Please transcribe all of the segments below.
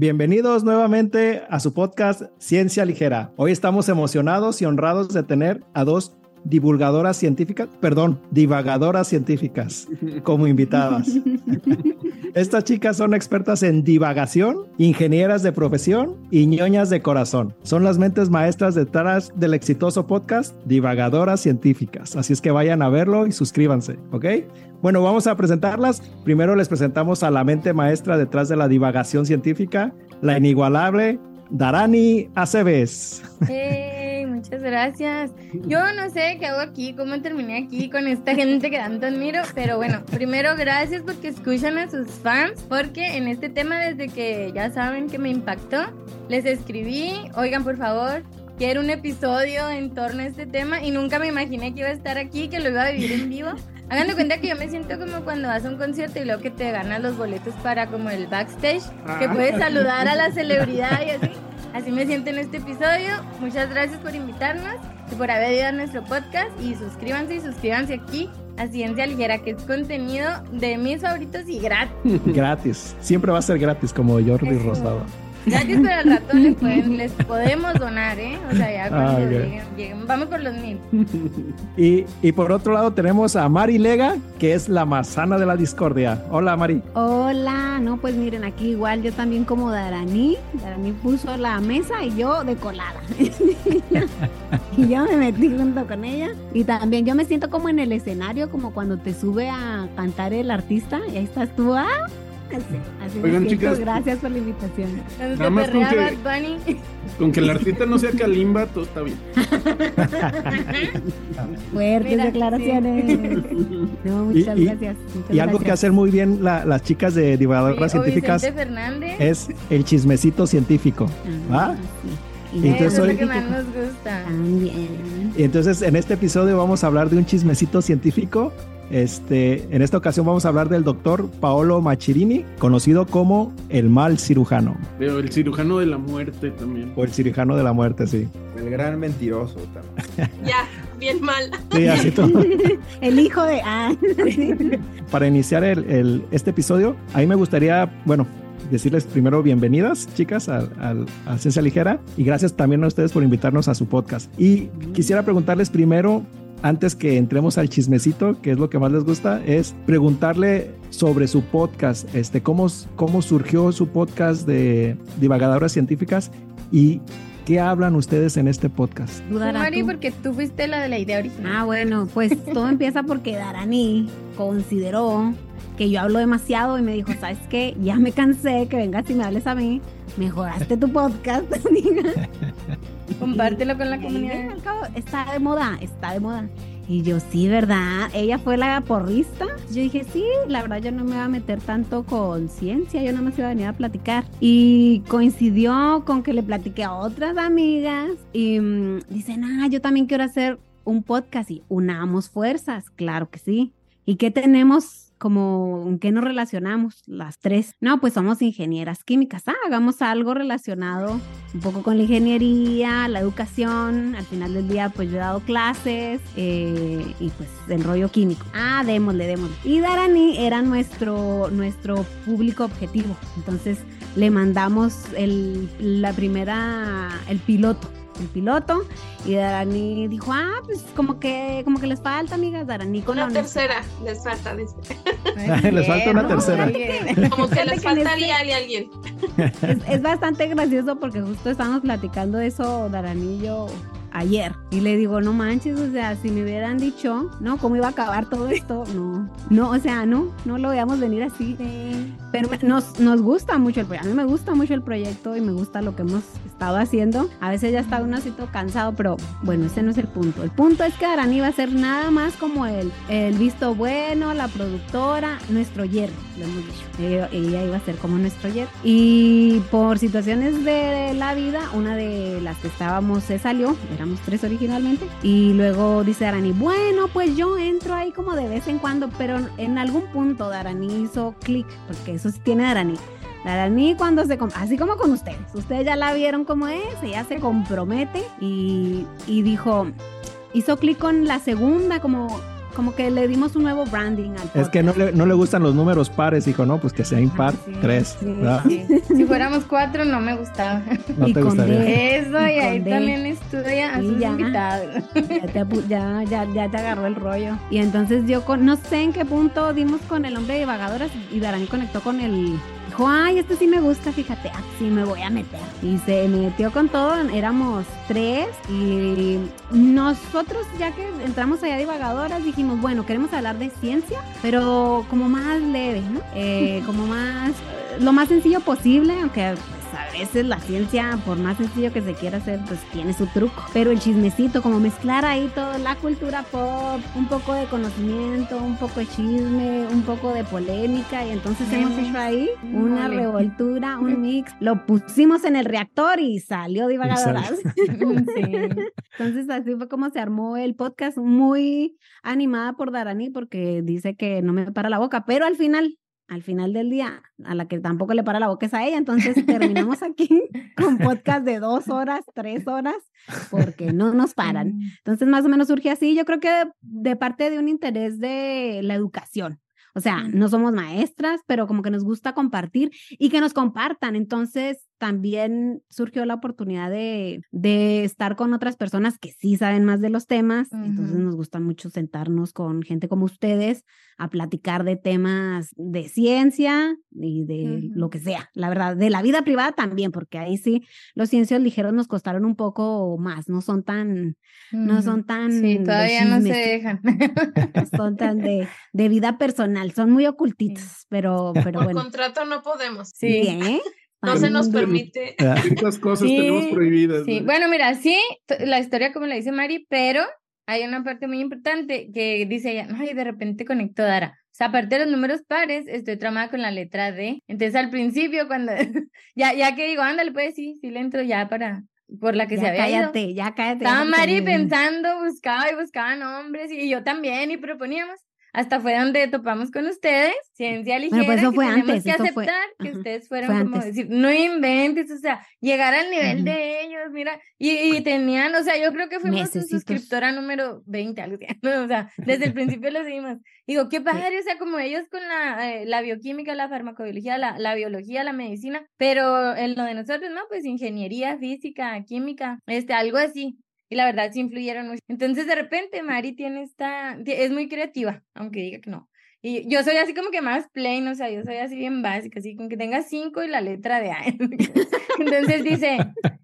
Bienvenidos nuevamente a su podcast Ciencia Ligera. Hoy estamos emocionados y honrados de tener a dos divulgadoras científicas, perdón, divagadoras científicas como invitadas. Estas chicas son expertas en divagación, ingenieras de profesión y ñoñas de corazón. Son las mentes maestras detrás del exitoso podcast Divagadoras Científicas. Así es que vayan a verlo y suscríbanse, ¿ok? Bueno, vamos a presentarlas. Primero les presentamos a la mente maestra detrás de la divagación científica, la inigualable Darani Aceves. Muchas gracias. Yo no sé qué hago aquí, cómo terminé aquí con esta gente que tanto admiro, pero bueno, primero gracias porque escuchan a sus fans, porque en este tema desde que ya saben que me impactó, les escribí, oigan por favor, quiero un episodio en torno a este tema y nunca me imaginé que iba a estar aquí, que lo iba a vivir en vivo. Hagan de cuenta que yo me siento como cuando vas a un concierto y luego que te ganas los boletos para como el backstage, que Ah. puedes saludar a la celebridad y así. Así me siento en este episodio. Muchas gracias por invitarnos y por haber ido a nuestro podcast. Y suscríbanse y suscríbanse aquí a Ciencia Ligera, que es contenido de mis favoritos y gratis. Gratis. Siempre va a ser gratis como Jordi Eso. Rosado. Gratis, pero al rato les, pueden- les podemos donar, ¿eh? O sea, ya cuando Ah, lleguen, lleguen- Vamos por los mil. Y, y por otro lado tenemos a Mari Lega, que es la manzana de la discordia. Hola Mari. Hola, no, pues miren, aquí igual yo también como Darani. Darani puso la mesa y yo de colada. y yo me metí junto con ella. Y también yo me siento como en el escenario, como cuando te sube a cantar el artista y ahí estás tú. ¡Ah! Así, Oigan, siento. chicas. Gracias por la invitación. Nada más con que- Bad Bunny. Con que el artista no sea Kalimba, todo está bien. Fuertes Mira, declaraciones. No, muchas Y- gracias. muchas Y algo que gracias. hacen muy bien la- las chicas de divagadoras Sí, científicas es el chismecito científico. Ah, ¿va? sí. Y entonces Eso es lo que más nos gusta. También. Y entonces en este episodio vamos a hablar de un chismecito científico. Este, en esta ocasión vamos a hablar del doctor Paolo Machirini, conocido como el mal cirujano Pero el cirujano de la muerte también. o el cirujano de la muerte, sí. El gran mentiroso también. Ya, bien mal. Sí, así todo. El hijo de. Ah, Para iniciar el, el- este episodio, a mí me gustaría, bueno, decirles primero bienvenidas, chicas, al- al- a Ciencia Ligera y gracias también a ustedes por invitarnos a su podcast. Y quisiera preguntarles primero, antes que entremos al chismecito, que es lo que más les gusta, es preguntarle sobre su podcast, este, cómo, cómo surgió su podcast de divagadoras científicas y qué hablan ustedes en este podcast. Mari, porque tú fuiste la de la idea original. Ah, bueno, pues todo empieza porque Darani consideró que yo hablo demasiado y me dijo, ¿sabes qué? Ya me cansé que vengas y me hables a mí. Mejoraste tu podcast. Compártelo con la comunidad. está de moda, está de moda. Y yo, sí, ¿verdad? Ella fue la porrista. Yo dije, sí, la verdad yo no me iba a meter tanto con ciencia, yo nada más iba a venir a platicar. Y coincidió con que le platiqué a otras amigas y mm, dicen, ah, yo también quiero hacer un podcast y unamos fuerzas, claro que sí. ¿Y qué tenemos? Como, ¿en qué nos relacionamos las tres? No, pues somos ingenieras químicas. Ah, hagamos algo relacionado un poco con la ingeniería, la educación. Al final del día, pues yo he dado clases eh, y pues el rollo químico. Ah, démosle, démosle. Y Darani era nuestro, nuestro público objetivo. Entonces le mandamos el, la primera, el piloto. El piloto y Darani dijo, ah, pues como que, como que les falta, amigas, Darani con Una la tercera les falta, dice. Les falta una tercera. Como que les faltaría este- alguien. es, es bastante gracioso porque justo estábamos platicando de eso, Darani y yo, ayer. Y le digo, no manches, o sea, si me hubieran dicho, ¿no? ¿Cómo iba a acabar todo esto? No, no, o sea, no, no lo veíamos venir así. Pero nos, nos gusta mucho el proyecto. A mí me gusta mucho el proyecto y me gusta lo que hemos estado haciendo. A veces ya está uno así todo cansado, pero bueno, ese no es el punto. El punto es que Darani va a ser nada más como el, el visto bueno, la productora, nuestro hierro, lo hemos dicho. Ella, ella iba a ser como nuestro hierro. Y por situaciones de la vida, una de las que estábamos se salió, éramos tres originalmente, y luego dice Darani, bueno, pues yo entro ahí como de vez en cuando, pero en algún punto Darani hizo clic, porque eso sí tiene Darani. Darani cuando se... Así como con ustedes. Ustedes ya la vieron como es, ella se compromete y, y dijo... Hizo clic con la segunda, como como que le dimos un nuevo branding al podcast. Es que no le, no le gustan los números pares, dijo, no, pues que sea impar, sí, tres. sí, ¿verdad? Sí. Si fuéramos cuatro, no me gustaba. No Y te con gustaría. D. Eso, Y y ahí D. también estudia a sus ya. invitados. ya, te, apu- ya, ya, ya te agarró el rollo. Y entonces yo con, no sé en qué punto dimos con el hombre de divagadoras y Darán conectó con el. Ay, este sí me gusta, fíjate, así me voy a meter. Y se metió con todo, éramos tres y nosotros ya que entramos allá divagadoras dijimos, bueno, queremos hablar de ciencia, pero como más leve, ¿no? Eh, como más, lo más sencillo posible, aunque pues, a veces la ciencia, por más sencillo que se quiera hacer, pues tiene su truco. Pero el chismecito, como mezclar ahí toda la cultura pop, un poco de conocimiento, un poco de chisme, un poco de polémica, y entonces hemos hecho ahí una Mole. revoltura, un mix. Lo pusimos en el reactor y salió divagadoras. Sí. Entonces así fue como se armó el podcast, muy animada por Darani porque dice que no me para la boca, pero al final, al final del día, a la que tampoco le para la boca es a ella, entonces terminamos aquí con podcast de dos horas, tres horas, porque no nos paran. Entonces más o menos surge así, yo creo que de parte de un interés de la educación. O sea, no somos maestras, pero como que nos gusta compartir y que nos compartan. Entonces, también surgió la oportunidad de, de estar con otras personas que sí saben más de los temas. Entonces, nos gusta mucho sentarnos con gente como ustedes a platicar de temas de ciencia y de lo que sea. La verdad, de la vida privada también, porque ahí sí los ciencias ligeros nos costaron un poco más. No son tan, no son tan. Sí, todavía no se dejan. son tan de, de vida personal, son muy ocultitos, pero, pero Por bueno. contrato no podemos. Sí. Bien. No se nos permite. Ah, Ciertas cosas Sí, tenemos prohibidas. Sí, ¿no? bueno, mira, sí, la historia como la dice Mari, pero hay una parte muy importante que dice ella, no, y de repente conectó Dara. O sea, aparte de los números pares, estoy tramada con la letra D. Entonces, al principio, cuando ya, ya que digo, ándale, pues sí, sí le entro ya para, por la que ya se había ido. cállate, ya cállate. ya Estaba porque Mari pensando, buscaba y buscaba nombres, y yo también, y proponíamos. Hasta fue donde topamos con ustedes, ciencia ligera, pues eso que fue tenemos antes, que eso aceptar fue- que ajá, ustedes fue fueron como antes. decir, no inventes, o sea, llegar al nivel Ujú. de ellos, mira, y, y tenían, o sea, yo creo que fuimos su suscriptora número 20, algo así, ¿no? o sea, desde el principio lo seguimos. Digo, qué padre, o sea, como ellos con la, eh, la bioquímica, la farmacobiología, la, la biología, la medicina, pero en lo de nosotros, ¿no? Pues ingeniería, física, química, este, algo así. Y la verdad sí influyeron mucho. Entonces, de repente, Mari tiene esta, es muy creativa, aunque diga que no. Y yo soy así como que más plain, o sea, yo soy así bien básica, así con que tenga cinco y la letra de A. Entonces dice,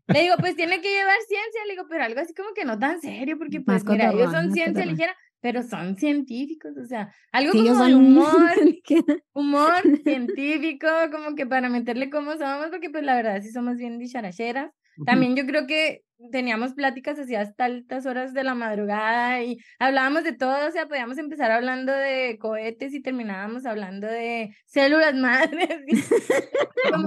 le digo, pues tiene que llevar ciencia, le digo, pero algo así como que no tan serio, porque pues Más mira, ellos son ciencia ligera, pero son científicos, o sea, algo Sí, como son- humor, humor científico, como que para meterle cómo somos, porque pues la verdad sí somos bien dicharacheras. También yo creo que teníamos pláticas así hasta altas horas de la madrugada y hablábamos de todo, o sea, podíamos empezar hablando de cohetes y terminábamos hablando de células madres. como,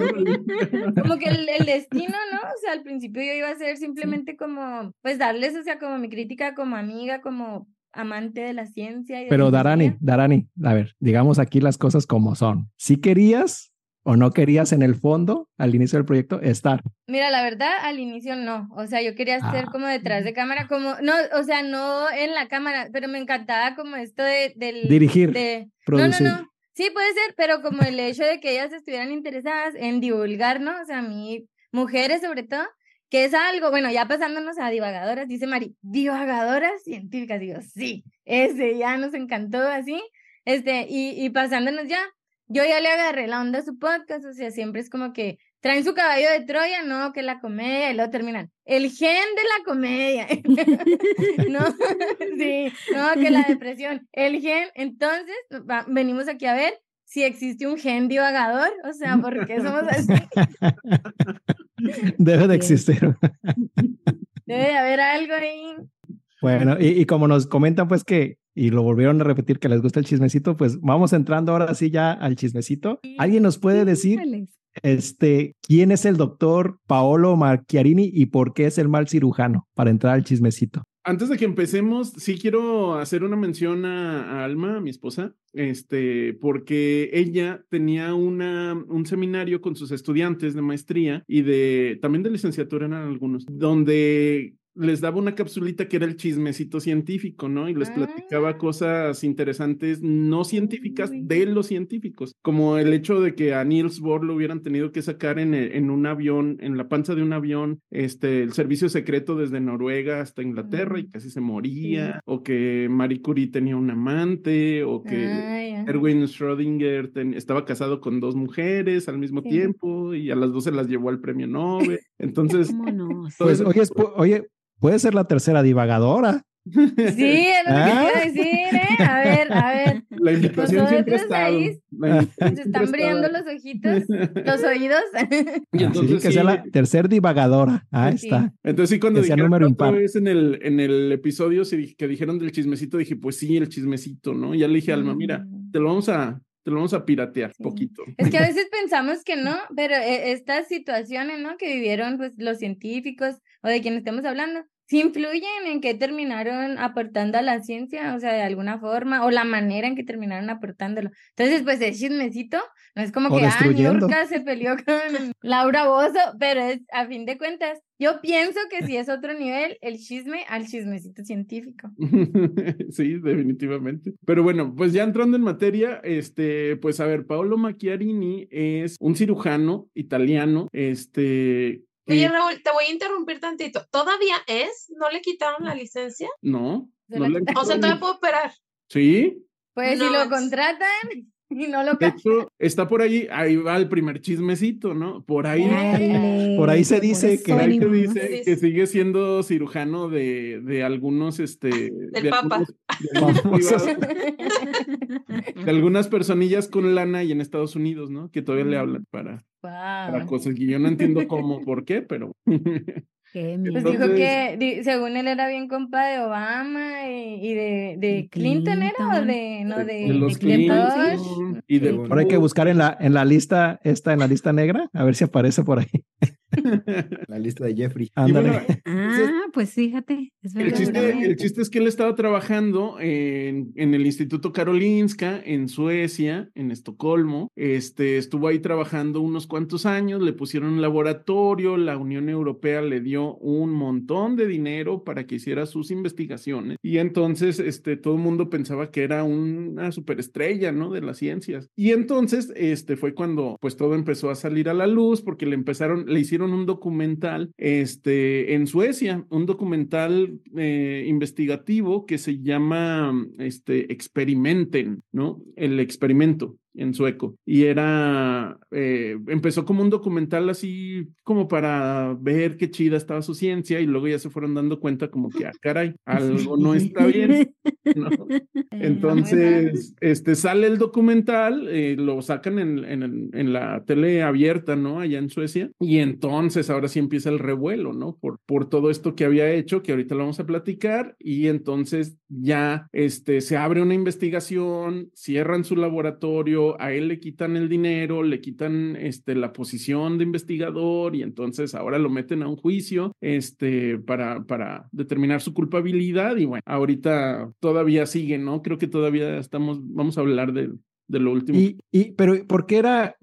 como que el, el destino, ¿no? O sea, al principio yo iba a ser simplemente como, pues darles, o sea, como mi crítica como amiga, como amante de la ciencia. Y de Pero la Darani. Darani, a ver, digamos aquí las cosas como son. Si querías o no querías en el fondo, al inicio del proyecto, estar. Mira, la verdad, al inicio no. O sea, yo quería estar Ah. como detrás de cámara, como, no, o sea, no en la cámara, pero me encantaba como esto de, del... Dirigir, de- producir. No, no, no. Sí, puede ser, pero como el hecho de que ellas estuvieran interesadas en divulgar, ¿no? O sea, a mí, mujeres sobre todo, que es algo, bueno, ya pasándonos a divagadoras, dice Mari, divagadoras científicas, digo, sí, ese ya nos encantó así, este, y, y pasándonos ya, yo ya le agarré la onda a su podcast, o sea, siempre es como que traen su caballo de Troya, no, que la comedia, y luego terminan, el gen de la comedia, no, sí, no, que la depresión, el gen, entonces va- venimos aquí a ver si existe un gen divagador, o sea, ¿por qué somos así? Debe de existir. Debe de haber algo ahí. Bueno, y, y como nos comentan, pues que, y lo volvieron a repetir, que les gusta el chismecito, pues vamos entrando ahora sí ya al chismecito. ¿Alguien nos puede decir, este, quién es el doctor Paolo Marchiarini y por qué es el mal cirujano? Para entrar al chismecito. Antes de que empecemos, sí quiero hacer una mención a, a Alma, mi esposa, este, porque ella tenía una, un seminario con sus estudiantes de maestría y de también de licenciatura eran algunos, donde les daba una capsulita que era el chismecito científico, ¿no? Y les platicaba Ah. cosas interesantes no científicas Uy. de los científicos, como el hecho de que a Niels Bohr lo hubieran tenido que sacar en, e- en un avión, en la panza de un avión, este, el servicio secreto desde Noruega hasta Inglaterra y casi se moría, o que Marie Curie tenía un amante, o que Ah. Erwin Schrödinger ten- estaba casado con dos mujeres al mismo Sí. tiempo y a las dos se las llevó al premio Nobel. Entonces, ¿Cómo no? todo Pues, oye, es pu- oye, puede ser la tercera divagadora. Sí, es lo que ¿Ah? a decir, ¿eh? A ver, a ver. la invitación siempre ha Nosotros estado. ahí la invitación Se siempre están brillando estado. los ojitos, los oídos. Y Así entonces que sea sí, la tercer divagadora. Ahí Sí. está. Entonces sí, cuando Que dijeron número impar. vez en el, en el episodio sí, que dijeron del chismecito, dije, pues sí, el chismecito, ¿no? Y ya le dije a Alma, mira, Mm. te lo vamos a, te lo vamos a piratear Sí. poquito. Es que a veces pensamos que no, pero eh, estas situaciones, ¿no? Que vivieron pues los científicos o de quienes estemos hablando, sí influyen en que terminaron aportando a la ciencia, o sea, de alguna forma, o la manera en que terminaron aportándolo. Entonces, pues el chismecito no es como O que, ah. Niurka se peleó con Laura Bozo, pero es, a fin de cuentas, yo pienso que si es otro nivel, el chisme al chismecito científico. Sí, definitivamente. Pero bueno, pues ya entrando en materia, este, pues a ver, Paolo Macchiarini es un cirujano italiano, este, Oye, Raúl, te voy a interrumpir tantito. ¿Todavía es? ¿No le quitaron la licencia? no, Se no la le han O sea, todavía puedo operar. Sí, Pues No si lo contratan y no lo de hecho, está por ahí, ahí va el primer chismecito, ¿no? Por ahí Por ahí se dice que- Por ahí se dice que sigue siendo cirujano de, de algunos, este, de Papa. algunos- de algunos algunas personillas con lana y en Estados Unidos, ¿no? Que todavía le hablan para, para cosas que yo no entiendo cómo, por qué, pero Pues miedo. dijo que, según él, era bien compa de Obama y, y de, Clinton, ¿era? ¿O de, no, de, de los de Clinton, y de Ahora hay que buscar en la, en la lista, esta en la lista negra, a ver si aparece por ahí. La lista de Jeffrey. Ándale. bueno, Ah, pues fíjate, es El chiste, el chiste es que él estaba trabajando en, en el Instituto Karolinska, en Suecia, en Estocolmo. Este, estuvo ahí trabajando unos cuantos años, le pusieron un laboratorio, la Unión Europea le dio un montón de dinero para que hiciera sus investigaciones. Y entonces, este, todo el mundo pensaba que era una superestrella, ¿no? De las ciencias. Y entonces, este, fue cuando, pues, todo empezó a salir a la luz porque le empezaron, le hicieron un documental, este, en Suecia, un documental eh, investigativo que se llama, este, Experimenten, ¿no? El experimento en sueco. Y era, eh, empezó como un documental así como para ver qué chida estaba su ciencia y luego ya se fueron dando cuenta como que, ah, caray, algo no está bien. ¿no? Entonces, este, sale el documental, eh, lo sacan en, en, en, la tele abierta, ¿no? Allá en Suecia. Y entonces ahora sí empieza el revuelo, ¿no? Por, por todo esto que había hecho, que ahorita lo vamos a platicar. Y entonces ya, este, se abre una investigación, cierran su laboratorio, a él le quitan el dinero, le quitan, este, la posición de investigador y entonces ahora lo meten a un juicio, este, para, para determinar su culpabilidad. Y bueno, ahorita todavía sigue, ¿no? Creo que todavía estamos, vamos a hablar de, de lo último. Y, y, pero, ¿por qué era,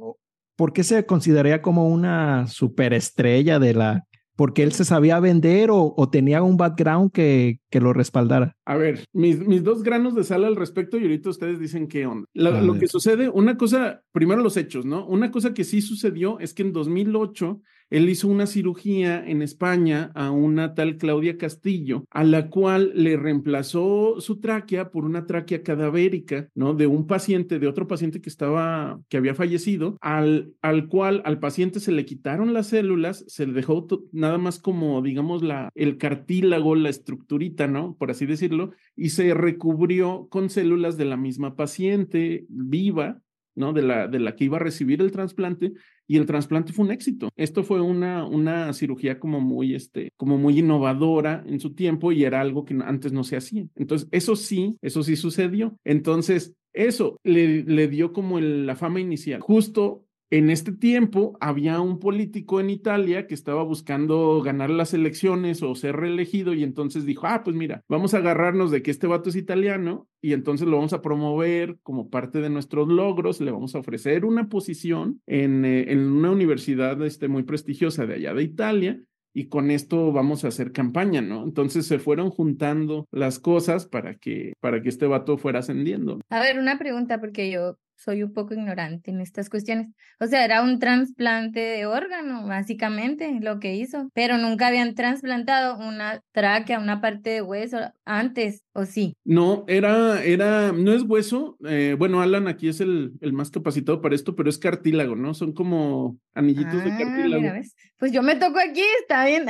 por qué se consideraría como una superestrella de la, porque él se sabía vender o, o tenía un background que, que, lo respaldara? A ver, mis, mis, dos granos de sal al respecto y ahorita ustedes dicen qué onda. La, lo que sucede, una cosa, primero los hechos, ¿no? Una cosa que sí sucedió es que en 2008 él hizo una cirugía en España a una tal Claudia Castillo, a la cual le reemplazó su tráquea por una tráquea cadavérica, ¿no? De un paciente, de otro paciente que estaba, que había fallecido, al, al cual al paciente se le quitaron las células, se le dejó nada más como, digamos, la, el cartílago, la estructurita, ¿no? Por así decirlo, y se recubrió con células de la misma paciente viva, ¿no? De la, de la que iba a recibir el trasplante y el trasplante fue un éxito. Esto fue una, una cirugía como muy, este, como muy innovadora en su tiempo y era algo que antes no se hacía. Entonces, eso sí, eso sí sucedió. Entonces, eso le, le dio como el, la fama inicial. Justo en este tiempo había un político en Italia que estaba buscando ganar las elecciones o ser reelegido y entonces dijo, ah, pues mira, vamos a agarrarnos de que este vato es italiano y entonces lo vamos a promover como parte de nuestros logros, le vamos a ofrecer una posición en, eh, en una universidad este, muy prestigiosa de allá de Italia y con esto vamos a hacer campaña, ¿no? Entonces se fueron juntando las cosas para que, para que este vato fuera ascendiendo. A ver, una pregunta, porque yo soy un poco ignorante en estas cuestiones. O sea, era un trasplante de órgano, básicamente, lo que hizo, pero nunca habían trasplantado una tráquea, una parte de hueso antes, ¿o sí? No, era, era, no es hueso. eh, bueno, Alan aquí es el, el más capacitado para esto, pero es cartílago, ¿no? Son como anillitos de Ah, cartílago. mira, ¿ves? Pues yo me toco aquí, está bien.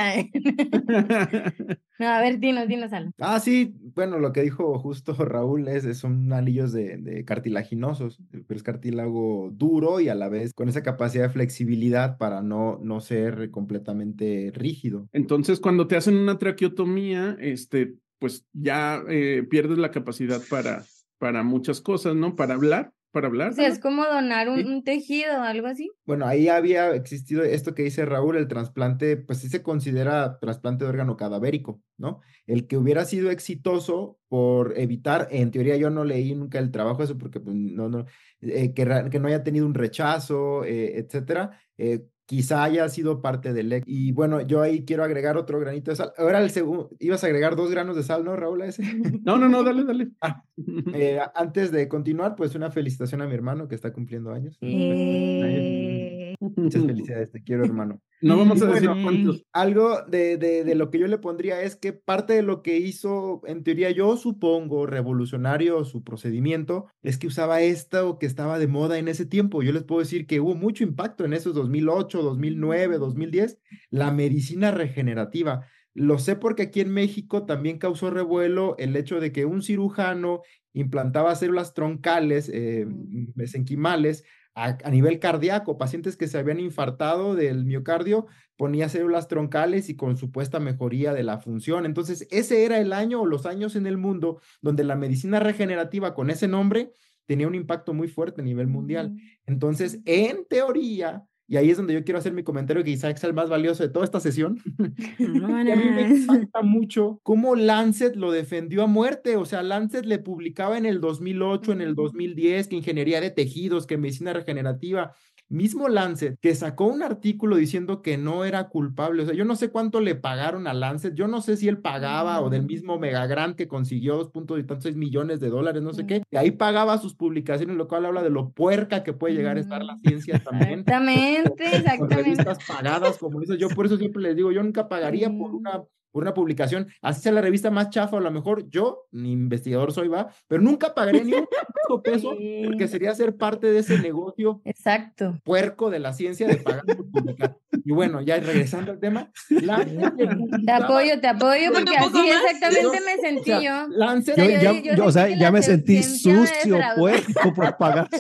No, a ver, dinos, dinos algo. Ah, sí, bueno, lo que dijo justo Raúl es, es- son anillos de, de cartilaginosos, pero es cartílago duro y a la vez con esa capacidad de flexibilidad para no, no ser completamente rígido. Entonces, cuando te hacen una traqueotomía, este, pues ya eh, pierdes la capacidad para, para muchas cosas, ¿no? Para hablar, para hablar. O sea, ¿no? es como donar un, Sí. un tejido o algo así. Bueno, ahí había existido esto que dice Raúl, el trasplante, pues sí se considera trasplante de órgano cadavérico, ¿no? El que hubiera sido exitoso por evitar, en teoría yo no leí nunca el trabajo de eso porque pues, no, no, eh, que, que no haya tenido un rechazo, eh, etcétera, eh, quizá haya sido parte del ex. Y bueno, yo ahí quiero agregar otro granito de sal. Ahora el segundo, ibas a agregar dos granos de sal, ¿no, Raúl? A ese? No, no, no, dale, dale. Ah, Eh, antes de continuar, pues una felicitación a mi hermano que está cumpliendo años. Eh, Muchas felicidades, te quiero, hermano. No vamos a decir Bueno, cuántos. Algo de, de, de lo que yo le pondría es que parte de lo que hizo, en teoría yo supongo, revolucionario su procedimiento, es que usaba esto que estaba de moda en ese tiempo. Yo les puedo decir que hubo mucho impacto en esos 2008, 2009, 2010, la medicina regenerativa. Lo sé porque aquí en México también causó revuelo el hecho de que un cirujano implantaba células troncales, eh, mesenquimales, a, a nivel cardíaco, pacientes que se habían infartado del miocardio, ponía células troncales y con supuesta mejoría de la función. Entonces, ese era el año o los años en el mundo donde la medicina regenerativa con ese nombre tenía un impacto muy fuerte a nivel mundial. Entonces, en teoría, y ahí es donde yo quiero hacer mi comentario que quizá es el más valioso de toda esta sesión, a mí me impacta mucho cómo Lancet lo defendió a muerte. O sea, Lancet le publicaba en el 2008, en el 2010, que ingeniería de tejidos, que medicina regenerativa. Mismo Lancet, que sacó un artículo diciendo que no era culpable. O sea, yo no sé cuánto le pagaron a Lancet. Yo no sé si él pagaba o del mismo Megagrant que consiguió dos puntos y tantos millones de dólares, no sé qué. Y ahí pagaba sus publicaciones, lo cual habla de lo puerca que puede llegar a estar la ciencia también Exactamente, con exactamente. revistas pagadas como eso. Yo por eso siempre les digo, yo nunca pagaría por una, por una publicación, así sea la revista más chafa, o a lo mejor yo, ni investigador soy, va, pero nunca pagaría ni un peso porque sería ser parte de ese negocio Exacto. puerco de la ciencia de pagar por publicar. Y bueno, ya regresando al tema, le Te apoyo, te apoyo, porque así más. exactamente me o sentí sea, yo. Lancet Yo, yo- ya, yo yo, o sea, ya la me sentí sucio, puerco por pagar.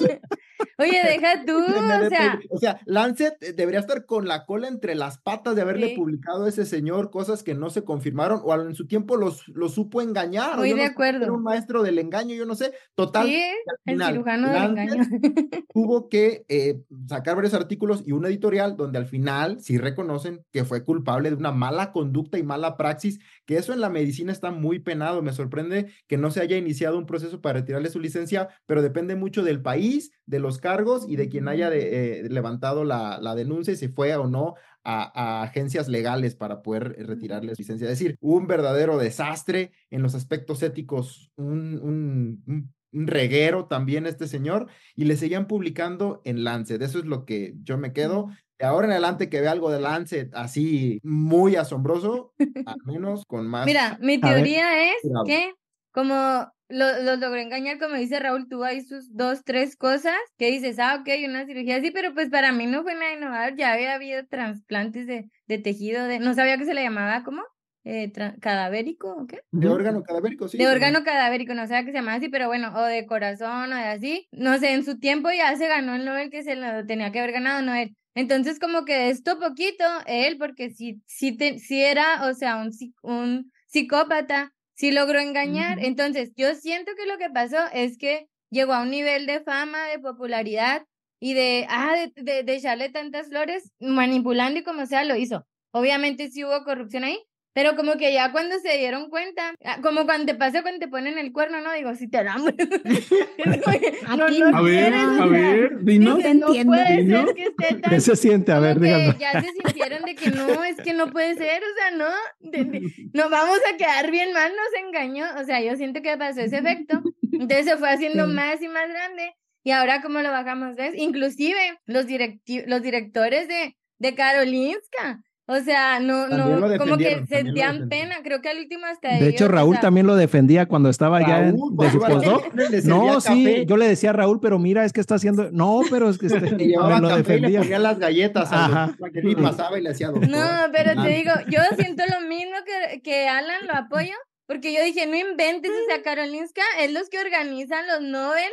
Oye, deja tú, o sea, o sea, Lancet eh, debería estar con la cola entre las patas de haberle Sí. publicado a ese señor cosas que no se confirmaron o en su tiempo los, los supo engañar. Muy yo de no sé, acuerdo. Era un maestro del engaño, yo no sé. Total, sí, al el final, cirujano del engaño. tuvo que eh, sacar varios artículos y una editorial donde al final sí reconocen que fue culpable de una mala conducta y mala praxis, que eso en la medicina está muy penado. Me sorprende que no se haya iniciado un proceso para retirarle su licencia, pero depende mucho del país, de los cargos y de quien haya de- eh, levantado la, la denuncia y si fue o no a, a agencias legales para poder eh, retirarle su licencia. Es decir, un verdadero desastre en los aspectos éticos, un, un- un- un reguero también este señor, y le seguían publicando en Lancet. Eso es lo que yo me quedo. De ahora en adelante que vea algo de Lancet así muy asombroso, al menos con más. Mira, mi ver. teoría es Cuidado. que como lo- los logró engañar, como dice Raúl, tuvo ahí sus dos, tres cosas que dices, ah, ok, una cirugía así, pero pues para mí no fue nada innovador, ya había habido trasplantes de, de tejido, de, no sabía que se le llamaba, ¿cómo? Eh, ¿Cadavérico o qué? de órgano cadavérico, sí. de órgano cadavérico, no sabía que se llamaba así, pero bueno, o de corazón o de así, no sé, en su tiempo ya se ganó el Nobel que se lo tenía que haber ganado, no él. Entonces, como que esto poquito, él, porque sí, te, sí era, o sea, un, un psicópata, sí logró engañar. Entonces, yo siento que lo que pasó es que llegó a un nivel de fama, de popularidad y de, ah, de, de, de echarle tantas flores, manipulando y como sea, lo hizo. Obviamente sí hubo corrupción ahí, Pero como que ya cuando se dieron cuenta, ah, como cuando te pasa cuando te ponen el cuerno, no digo, si te dan. Aquí A ver, a ver, dinos. Dice, no entiendo. puede ¿no? ser que esté tan ¿Qué se siente? A ver, que díganlo. ya se sintieron de que no, es que no puede ser, o sea, no, de- de- nos vamos a quedar bien mal, nos engañó, o sea, yo siento que pasó ese efecto, entonces se fue haciendo Sí. más y más grande, y ahora como lo bajamos, ¿ves? Inclusive los, directi- los directores de, de Karolinska, o sea, no, También no, como que sentían pena, creo que al último hasta De ellos, hecho, o Raúl sea, también lo defendía cuando estaba ya en- Raúl, de su postdoc. No, sí, café, yo le decía a Raúl, pero mira, es que está haciendo. No, pero es que este, le llevaba lo café y le defendía. ponía las galletas al Ajá. que ni pasaba y le hacía doctor. No, pero te digo, yo siento lo mismo que, que Alan, lo apoyo, porque yo dije, no inventes, o sea, Karolinska es los que organizan los Nobel,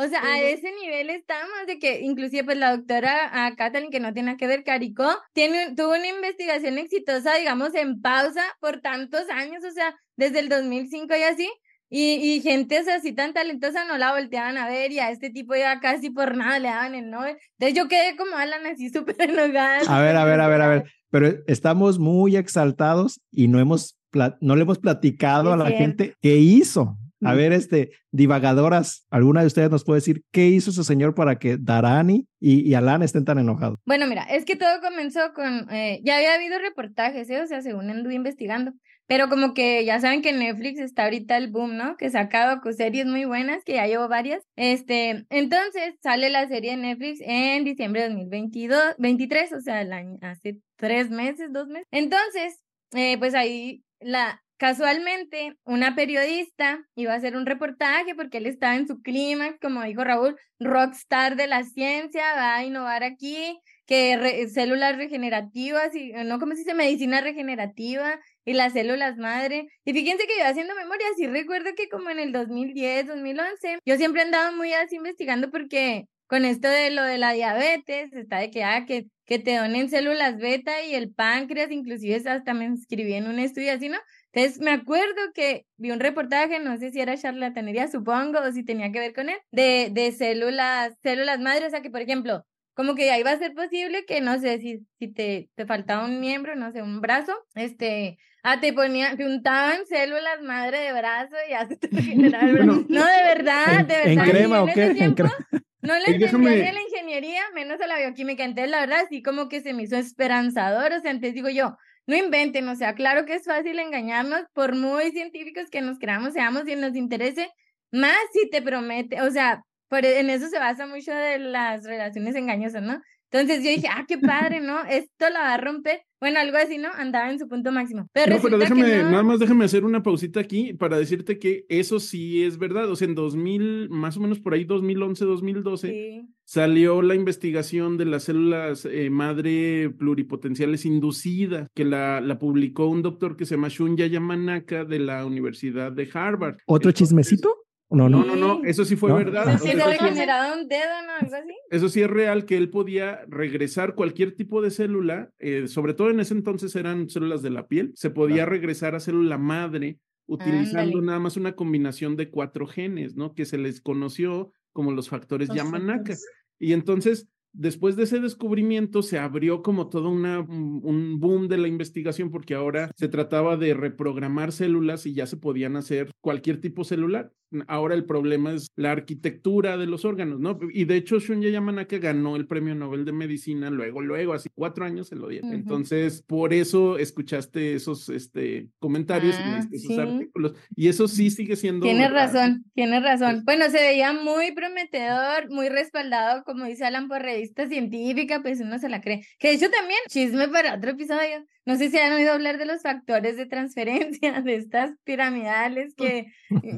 o sea, a ese nivel estamos, de que inclusive pues la doctora a Kathleen, que no tiene nada que ver, Caricó, tiene, tuvo una investigación exitosa, digamos, en pausa por tantos años, o sea, desde el 2005 y así, y, y gente o sea, así tan talentosa no la volteaban a ver y a este tipo ya casi por nada le daban el Nobel. Entonces yo quedé como Alan así súper enojada. A ver, a ver, a ver, a ver. Pero estamos muy exaltados y no hemos no le hemos platicado Es a la cierto. gente qué hizo. A ver, este, divagadoras, ¿alguna de ustedes nos puede decir qué hizo ese señor para que Darani y, y Alan estén tan enojados? Bueno, mira, es que todo comenzó con, eh, ya había habido reportajes, ¿eh? O sea, según anduve investigando, pero como que ya saben que Netflix está ahorita el boom, ¿no? Que saca series muy buenas, que ya llevo varias. Este, entonces sale la serie de Netflix en diciembre de 2022, 23, o sea, el año- hace tres meses, dos meses. Entonces, eh, pues ahí la, casualmente, una periodista iba a hacer un reportaje porque él estaba en su clímax, como dijo Raúl, rockstar de la ciencia, va a innovar aquí, que células regenerativas no como se dice medicina regenerativa y las células madre. Y fíjense que yo haciendo memoria, sí recuerdo que como en el 2010, 2011, yo siempre he andado muy así investigando porque con esto de lo de la diabetes, está de que, ah, que, que te donen células beta y el páncreas, inclusive hasta me inscribí en un estudio así, ¿no? Entonces me acuerdo que vi un reportaje, no sé si era charlatanería, supongo, o si tenía que ver con él, de, de células, células madre, o sea que por ejemplo, como que ahí va a ser posible que, no sé, si, si te, te faltaba un miembro, no sé, un brazo, este, ah, te ponían, te untaban células madre de brazo y ya se te regeneraba el brazo. Bueno, no, de verdad, ¿En, de verdad. en crema o en qué? ¿En tiempo cre- no le entendía déjame- ni a la ingeniería, menos a la bioquímica. Entonces, la verdad, sí como que se me hizo esperanzador. O sea, entonces digo yo, no inventen, o sea, claro que es fácil engañarnos, por muy científicos que nos creamos, seamos y nos interese, más si te promete, o sea, por, en eso se basa mucho de las relaciones engañosas, ¿no? Entonces yo dije, ah, qué padre, ¿no? Esto la va a romper. Bueno, algo así, ¿no? Andaba en su punto máximo. Pero No, pero que déjame, no. nada más déjame hacer una pausita aquí para decirte que eso sí es verdad. O sea, en 2000, más o menos por ahí, 2011, 2012, Sí. salió la investigación de las células eh, madre pluripotenciales inducidas, que la, la publicó un doctor que se llama Shunya Yamanaka de la Universidad de Harvard. ¿Otro Entonces, chismecito? No, No, no. no, no, eso sí fue No. verdad. Ah. O Que sea, se eso sí- regeneraba un dedo, ¿no? Algo así. eso sí es real que él podía regresar cualquier tipo de célula, eh, sobre todo en ese entonces eran células de la piel, se podía Claro. regresar a célula madre utilizando Ándale. nada más una combinación de cuatro genes, ¿no? Que se les conoció como los factores Los Yamanaka. factores. Y entonces, después de ese descubrimiento, se abrió como todo una, un boom de la investigación porque ahora se trataba de reprogramar células y ya se podían hacer cualquier tipo celular. Ahora el problema es la arquitectura de los órganos, ¿no? Y de hecho, Shunya Yamanaka ganó el premio Nobel de Medicina luego, luego, así cuatro años se lo dieron. Ujú. Entonces, por eso escuchaste esos este, comentarios y Ah, leíste esos sí. artículos. Y eso sí sigue siendo. Tienes verdad. razón, tienes razón. Bueno, se veía muy prometedor, muy respaldado, como dice Alan, por revista científica, pues uno se la cree. Que de hecho también, chisme para otro episodio. No sé si han oído hablar de los factores de transferencia, de estas piramidales que,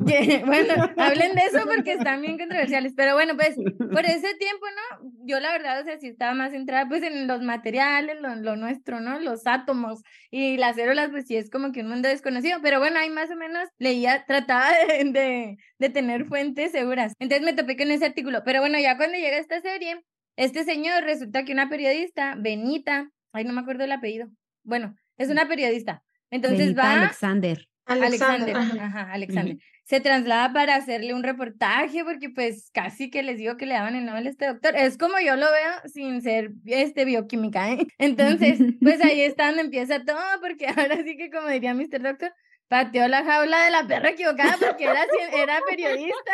que- bueno, hablen de eso porque están bien controversiales. Pero bueno, pues por ese tiempo, ¿no? Yo la verdad, o sea, sí estaba más centrada pues en los materiales, lo, lo nuestro, ¿no? Los átomos y las células, pues sí es como que un mundo desconocido, pero bueno, ahí más o menos leía, trataba de, de, de tener fuentes seguras. Entonces me topé con ese artículo, pero bueno, ya cuando llega esta serie, este señor resulta que una periodista, Benita, ay, no me acuerdo el apellido, bueno, es una periodista. Entonces Benita va, Alexander. Alexander. Alexander, ajá. Alexander. Se traslada para hacerle un reportaje porque pues casi que les digo que le daban el Nobel a este doctor. Es como yo lo veo sin ser este bioquímica, ¿eh? Entonces, pues ahí está donde empieza todo porque ahora sí que como diría Mr. Doctor, pateó la jaula de la perra equivocada porque era, era periodista.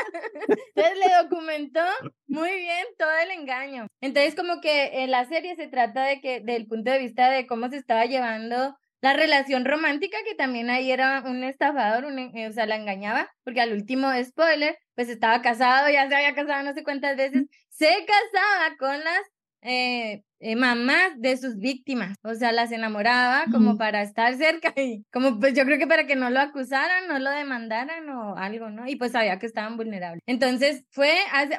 Entonces le documentó muy bien todo el engaño. Entonces como que en la serie se trata de que del punto de vista de cómo se estaba llevando la relación romántica, que también ahí era un estafador, un o sea, la engañaba, porque al último spoiler, pues estaba casado, ya se había casado no sé cuántas veces, se casaba con las eh, eh, mamás de sus víctimas, o sea, las enamoraba como para estar cerca y como pues yo creo que para que no lo acusaran, no lo demandaran o algo, ¿no? Y pues sabía que estaban vulnerables. Entonces fue,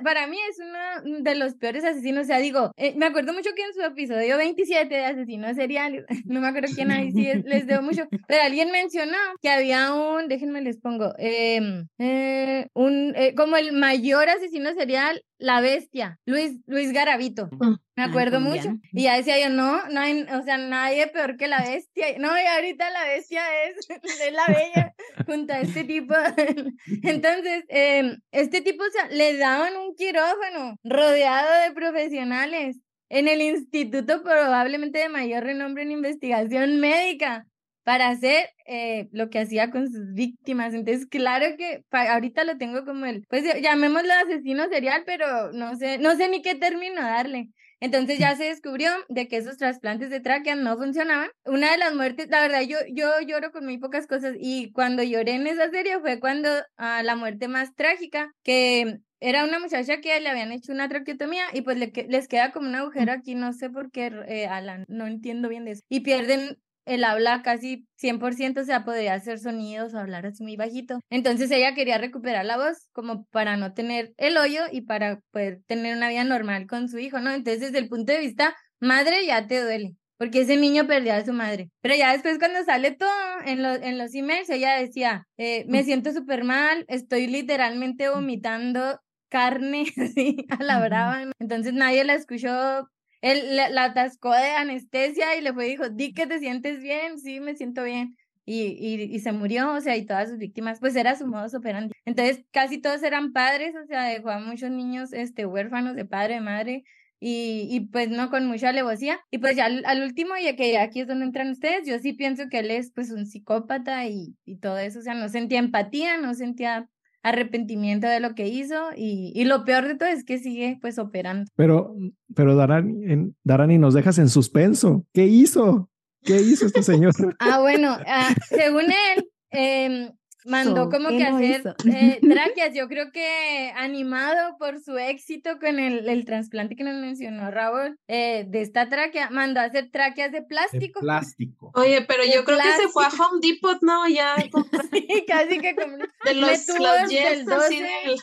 para mí es uno de los peores asesinos, o sea, digo, eh, me acuerdo mucho que en su episodio 27 de asesinos seriales, no me acuerdo quién ahí sí es- les debo mucho, pero alguien mencionó que había un, déjenme les pongo, em, eh, un, eh, como el mayor asesino serial, la bestia, Luis, Luis Garavito. Me Ah, acuerdo mucho. Y ya decía yo, no, no hay, o sea, nadie peor que la bestia. No, y ahorita la bestia es, es la bella junto a este tipo. Entonces, eh, este tipo, o sea, le daban un quirófano rodeado de profesionales en el instituto probablemente de mayor renombre en investigación médica para hacer eh, lo que hacía con sus víctimas. Entonces, claro que ahorita lo tengo como el, pues llamémoslo asesino serial, pero no sé, no sé ni qué término darle. Entonces ya se descubrió de que esos trasplantes de tráquea no funcionaban. Una de las muertes, la verdad, yo, yo lloro con muy pocas cosas y cuando lloré en esa serie fue cuando ah, la muerte más trágica, que era una muchacha que le habían hecho una traqueotomía y pues le les queda como un agujero aquí, no sé por qué, eh, Alan, no entiendo bien de eso. Y pierden el habla casi 100%, o sea, podría hacer sonidos o hablar así muy bajito. Entonces ella quería recuperar la voz como para no tener el hoyo y para poder tener una vida normal con su hijo, ¿no? Entonces, desde el punto de vista madre ya te duele. Porque ese niño perdió a su madre. Pero ya después cuando sale todo en, los en los emails, ella decía, eh, me siento súper mal, estoy literalmente vomitando carne así a la brava. Entonces nadie la escuchó él la, atascó de anestesia y le fue dijo, di que te sientes bien, sí, me siento bien. Y, y, y se murió, o sea, y todas sus víctimas, pues era su modus operandi. Entonces, casi todos eran padres, o sea, dejó a muchos niños este, huérfanos de padre, de madre, y, y pues no con mucha alevosía. Y pues ya al, al último, ya que aquí es donde entran ustedes, yo sí pienso que él es pues un psicópata y, y todo eso, o sea, no sentía empatía, no sentía arrepentimiento de lo que hizo y, y lo peor de todo es que sigue pues operando. Pero, pero Darani, en, Darani, nos dejas en suspenso. ¿Qué hizo? ¿Qué hizo este señor? Ah, bueno, ah, según él, em, mandó como ¿qué que no hacer eh, tráqueas. Yo creo que animado por su éxito con el, el trasplante que nos mencionó Raúl, eh, de esta tráquea, mandó a hacer tráqueas de De plástico. plástico. Oye, pero De yo creo que se fue a. Home Depot, ¿no? Ya Sí, casi que como- de los, los así 12. del-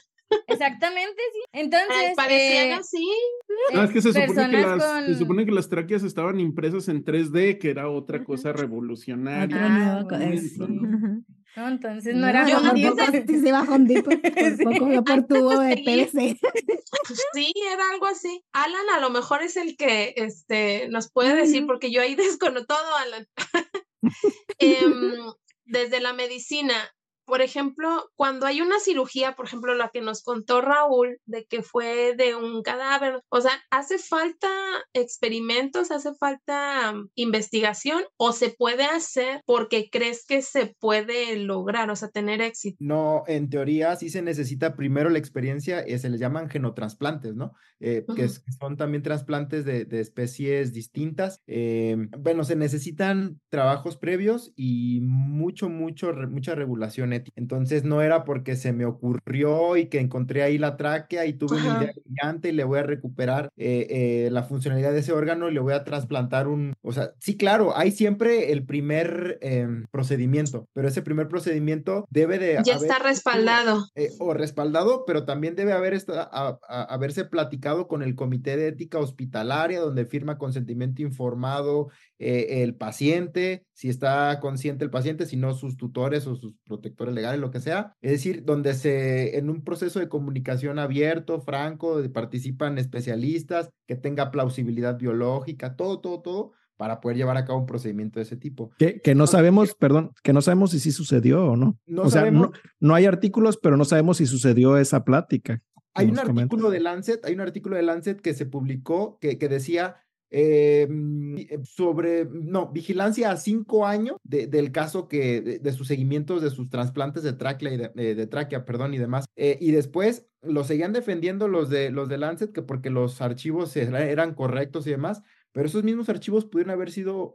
Exactamente, sí. Ay, Entonces, parecían eh, así. No, es que se supone que, las, se supone que las tráqueas estaban impresas en 3D, que era otra cosa revolucionaria. Ah, sí. sí. No, entonces no era Yo Home Depot. Sí se va a Home Depot, por Sí. poco por tubo de seguir. PVC. Sí, era algo así. Alan a lo mejor es el que este, nos puede decir, porque yo ahí desconozco todo, Alan. Em, desde la medicina, por ejemplo, cuando hay una cirugía, por ejemplo, la que nos contó Raúl, de que fue de un cadáver, o sea, ¿hace falta experimentos, hace falta um, investigación o se puede hacer porque crees que se puede lograr, o sea, tener éxito? No, en teoría sí se necesita primero la experiencia, eh, se les llaman genotransplantes, ¿no? Eh, que, son también trasplantes de, de especies distintas. Eh, bueno, se necesitan trabajos previos y mucho, mucho, re- mucha regulación Entonces no era porque se me ocurrió y que encontré ahí la tráquea y tuve una idea Ajá. brillante y le voy a recuperar eh, eh, la funcionalidad de ese órgano y le voy a trasplantar un, o sea, sí, claro, hay siempre el primer em, procedimiento, pero ese primer procedimiento debe de Ya haber está respaldado. eh, o respaldado, pero también debe haber esta- a- a- haberse platicado con el comité de ética hospitalaria, donde firma consentimiento informado eh, el paciente, si está consciente el paciente, si no sus tutores o sus protectores legales, lo que sea. Es decir, donde se, en un proceso de comunicación abierto, franco, participan especialistas, que tenga plausibilidad biológica, todo, todo, todo para poder llevar a cabo un procedimiento de ese tipo. Que, que no sabemos, perdón, que no sabemos si sí sucedió o no. No o sea, sabemos- no, no hay artículos, pero no sabemos si sucedió esa plática. Hay un artículo de Lancet, hay un artículo de Lancet que se publicó que, que decía mm, eh, sobre, no, vigilancia a cinco años de- del caso que, de, sus seguimientos de sus trasplantes de tráquea y de, eh, tráquea, perdón, y demás. Eh, y después lo seguían defendiendo los de, los de Lancet que porque los archivos era- eran correctos y demás, pero esos mismos archivos pudieron haber sido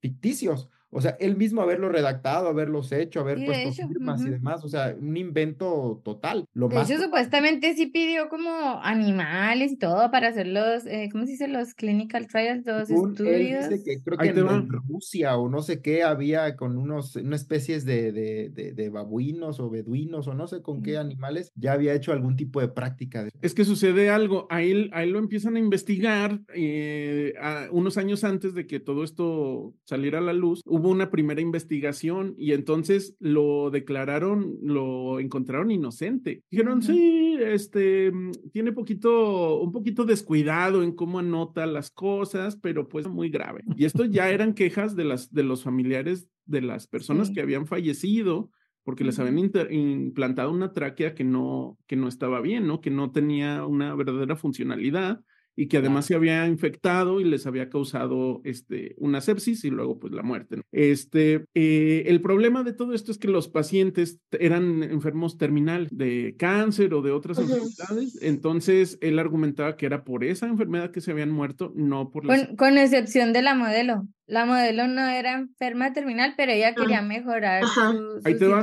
ficticios. O sea, él mismo haberlo redactado, haberlos hecho, haber Sí, puesto hecho, firmas y demás. O sea, un invento total. Lo De más hecho, supuestamente sí pidió como animales y todo para hacer los, eh, ¿cómo se dice? Los clinical trials, los Según él estudios. dice que creo que en, Rusia o no sé qué había con unos, unas especies de, de, de, de babuinos o beduinos o no sé con qué animales ya había hecho algún tipo de práctica. De... Es que sucede algo, a él, a él lo empiezan a investigar eh, a- unos años antes de que todo esto saliera a la luz, hubo una primera investigación y entonces lo declararon, lo encontraron inocente. Dijeron, Ujú. sí, este, mm, tiene poquito, un poquito descuidado en cómo anota las cosas, pero pues muy grave. Y esto ya eran quejas de, las, de los familiares de las personas Sí. que habían fallecido porque les habían implantado una tráquea que no, que no estaba bien, ¿no? Que no tenía una verdadera funcionalidad y que además se había infectado y les había causado este, una sepsis y luego pues la muerte. ¿no? Este, eh, el problema de todo esto es que los pacientes eran enfermos terminales de cáncer o de otras enfermedades, entonces él argumentaba que era por esa enfermedad que se habían muerto, no por la Con, con excepción de la modelo. La modelo no era enferma terminal, pero ella quería mejorar su, su te va.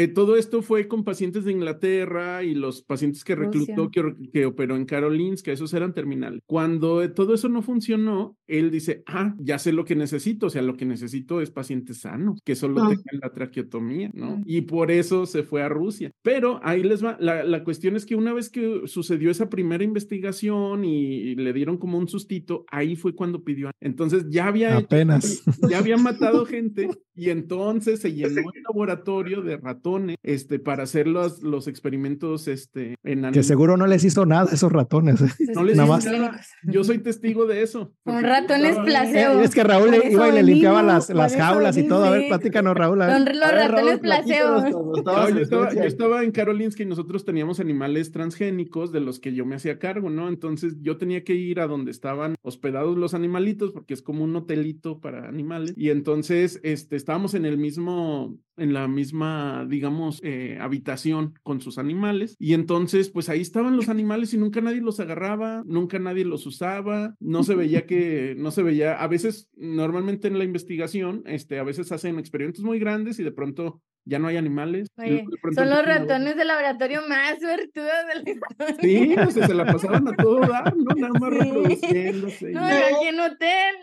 Eh, todo esto fue con pacientes de Inglaterra y los pacientes que reclutó, que, que operó en Karolinska, esos eran terminales. Cuando eh, todo eso no funcionó, él dice, ah, ya sé lo que necesito, o sea, lo que necesito es pacientes sanos, que solo Ah. tengan la traqueotomía, ¿no? Mm. Y por eso se fue a Rusia. Pero ahí les va, la, la cuestión es que una vez que sucedió esa primera investigación y, y le dieron como un sustito, ahí fue cuando pidió. Entonces ya había hecho- Apenas. ya habían matado gente y entonces se llenó el laboratorio de ratones este, para hacer los, los experimentos este, en Que seguro no les hizo nada a esos ratones. ¿eh? No les Nada hizo más. nada. Yo soy testigo de eso. Con ratones placebo. Es que Raúl le- iba y le limpiaba las, las jaulas y todo. A ver, platícanos, Raúl. a ver. Son los ver, ratones Raúl, placebo. No, yo, estaba en Karolinska y nosotros teníamos animales transgénicos de los que yo me hacía cargo, ¿no? Entonces yo tenía que ir a donde estaban hospedados los animalitos porque es como un hotelito para animales y entonces este, estábamos en el mismo, en la misma, digamos, eh, habitación con sus animales y entonces pues ahí estaban los animales y nunca nadie los agarraba, nunca nadie los usaba, no se veía que, no se veía, a veces, normalmente en la investigación, este, a veces hacen experimentos muy grandes y de pronto ya no hay animales. Oye, son los ratones de laboratorio más suertudos de la historia. Sí, o sea, se la pasaban a todo dar, ¿no? Nada más Sí. reproduciéndose. No, aquí en hotel.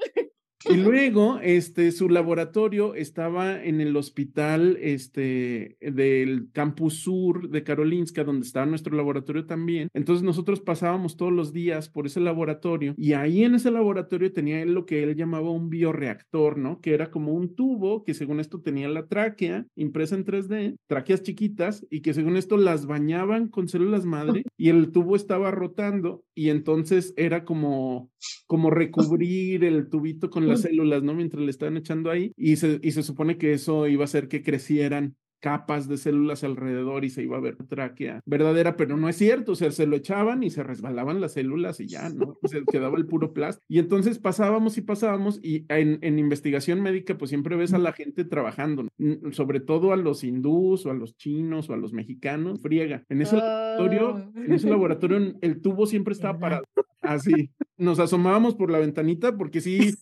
Y luego, este, su laboratorio estaba en el hospital, este, del campus sur de Karolinska, donde estaba nuestro laboratorio también. Entonces nosotros pasábamos todos los días por ese laboratorio y ahí en ese laboratorio tenía él lo que él llamaba un bioreactor, ¿no? Que era como un tubo que según esto tenía la tráquea impresa en 3D, tráqueas chiquitas y que según esto las bañaban con células madre y el tubo estaba rotando y entonces era como como recubrir el tubito con las células, ¿no? Mientras le estaban echando ahí y se, y se supone que eso iba a hacer que crecieran capas de células alrededor y se iba a ver tráquea verdadera, pero no es cierto, o sea, se lo echaban y se resbalaban las células y ya, ¿no? Se quedaba el puro plástico. Y entonces pasábamos y pasábamos y en, en investigación médica pues siempre ves a la gente trabajando, ¿no? sobre todo a los hindús o a los chinos o a los mexicanos, friega. En ese laboratorio, en ese laboratorio el tubo siempre estaba parado, así. Nos asomábamos por la ventanita porque sí,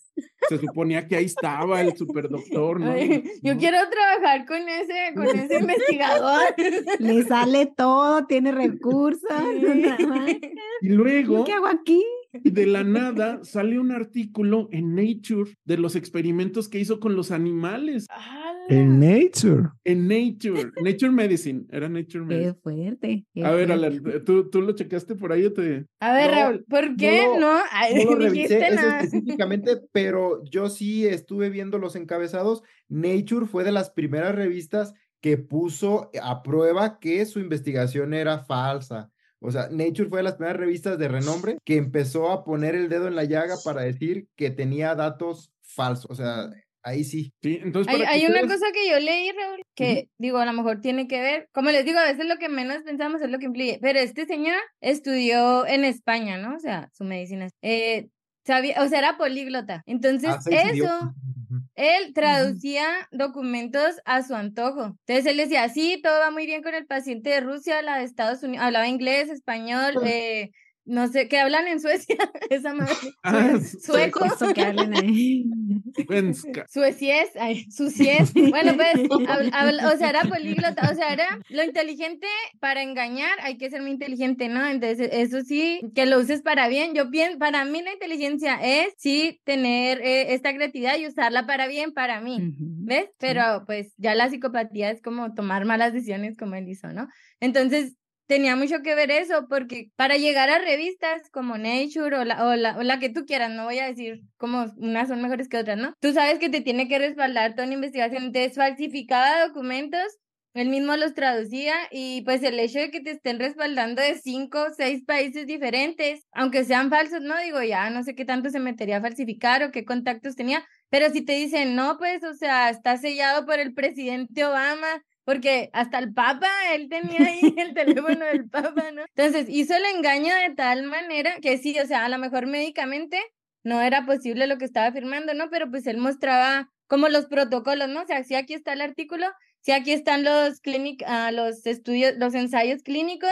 se suponía que ahí estaba el superdoctor, ¿no? Ay, yo ¿No? quiero trabajar con ese, con ese investigador. Le sale todo, tiene recursos. Y luego, ¿Qué hago aquí? De la nada, sale un artículo en Nature de los experimentos que hizo con los animales. En Nature. En Nature, Nature Medicine, era Nature Qué Medicine. fuerte. qué A ver, fuerte. Alan, ¿tú, tú lo checaste por ahí o te...? A ver, No, Raúl, ¿por qué no lo- no? Ay, No lo revisé eso nada. específicamente, pero yo sí estuve viendo los encabezados. Nature fue de las primeras revistas que puso a prueba que su investigación era falsa. O sea, Nature fue de las primeras revistas de renombre que empezó a poner el dedo en la llaga para decir que tenía datos falsos. O sea, ahí sí. Sí, entonces Hay, hay una cosa que yo leí, Raúl, que digo, a lo mejor tiene que ver, como les digo, a veces lo que menos pensamos es lo que influye, pero este señor estudió en España, ¿no? O sea, su medicina. Eh, sabía, o sea, era políglota. Entonces, Ah, eso. Él traducía documentos a su antojo. Entonces él decía, sí, todo va muy bien con el paciente de Rusia, la de Estados Unidos, hablaba inglés, español, eh, no sé, que hablan en Suecia, esa madre. Ah, Sueco. Eso que hablen ahí. Svenska. Suecies, ay, sucies. Bueno, pues, habl- habl- o sea, era políglota, o sea, era lo inteligente para engañar, hay que ser muy inteligente, ¿no? Entonces, eso sí, que lo uses para bien. Yo pienso, para mí la inteligencia es sí tener eh, esta creatividad y usarla para bien para mí. Ujú. ¿Ves? Pero pues ya la psicopatía es como tomar malas decisiones como él hizo, ¿no? Entonces tenía mucho que ver eso porque para llegar a revistas como Nature o la, o la, o la que tú quieras, no voy a decir como unas son mejores que otras, ¿no? Tú sabes que te tiene que respaldar toda una investigación, entonces falsificaba documentos. Él mismo los traducía y pues el hecho de que te estén respaldando de cinco o seis países diferentes, aunque sean falsos, no digo ya, no sé qué tanto se metería a falsificar o qué contactos tenía, pero si te dicen, no, pues, o sea, está sellado por el presidente Obama, porque hasta el Papa, él tenía ahí el teléfono del Papa, ¿no? Entonces, hizo el engaño de tal manera que sí, o sea, a lo mejor médicamente no era posible lo que estaba afirmando, ¿no? Pero pues él mostraba como los protocolos, ¿no? O sea, sí, aquí está el artículo, sí, aquí están los clínic, ah, los estudios, los ensayos clínicos,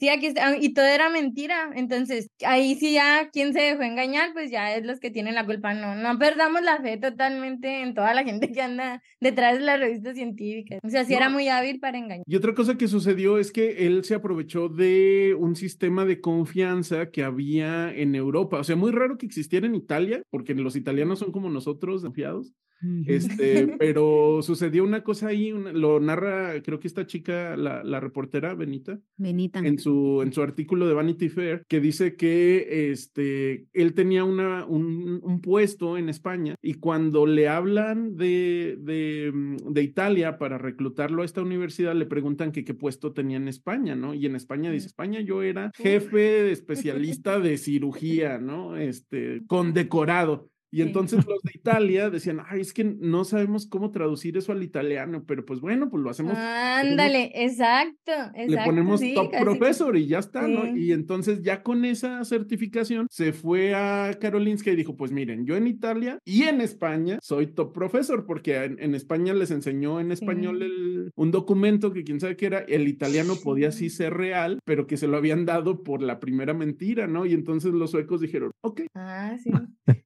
Sí, aquí está, y todo era mentira. Entonces, ahí sí ya quien se dejó engañar, pues ya es los que tienen la culpa. No, no perdamos la fe totalmente en toda la gente que anda detrás de las revistas científicas. O sea, sí era muy hábil para engañar. Y otra cosa que sucedió es que él se aprovechó de un sistema de confianza que había en Europa. O sea, muy raro que existiera en Italia, porque los italianos son como nosotros, confiados. Este, pero sucedió una cosa ahí, una- lo narra, creo que esta chica, la, la reportera Benita, Benita. en su, en su artículo de Vanity Fair, que dice que este, él tenía una, un, un puesto en España y cuando le hablan de, de, mm, de Italia para reclutarlo a esta universidad, le preguntan que qué puesto tenía en España, ¿no? Y en España dice, España yo era jefe especialista de cirugía, ¿no? Este, condecorado. Y entonces los de Italia decían, ay, es que no sabemos cómo traducir eso al italiano, pero pues bueno, pues lo hacemos Ándale, exacto, exacto. le ponemos sí, top que- professor y ya está, ¿no? Y entonces ya con esa certificación se fue a Karolinska y dijo, pues miren, yo en Italia y en España soy top professor porque en, en España les enseñó en español Sí. el- un documento que quién sabe qué era, el italiano podía sí ser real, pero que se lo habían dado por la primera mentira, ¿no? Y entonces los suecos dijeron, ok, Ah, sí.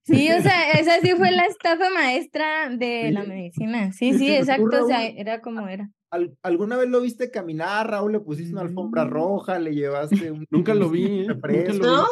Sí, o sea, esa sí fue la estafa maestra de la medicina. Sí, sí, ¿Tú, exacto. O sea, Raúl? era como era. ¿Al- ¿Alguna vez lo viste caminar, Raúl? ¿Le pusiste una alfombra Mm. roja? ¿Le llevaste un... nunca lo vi, ¿eh? Nunca lo ¿No? vi.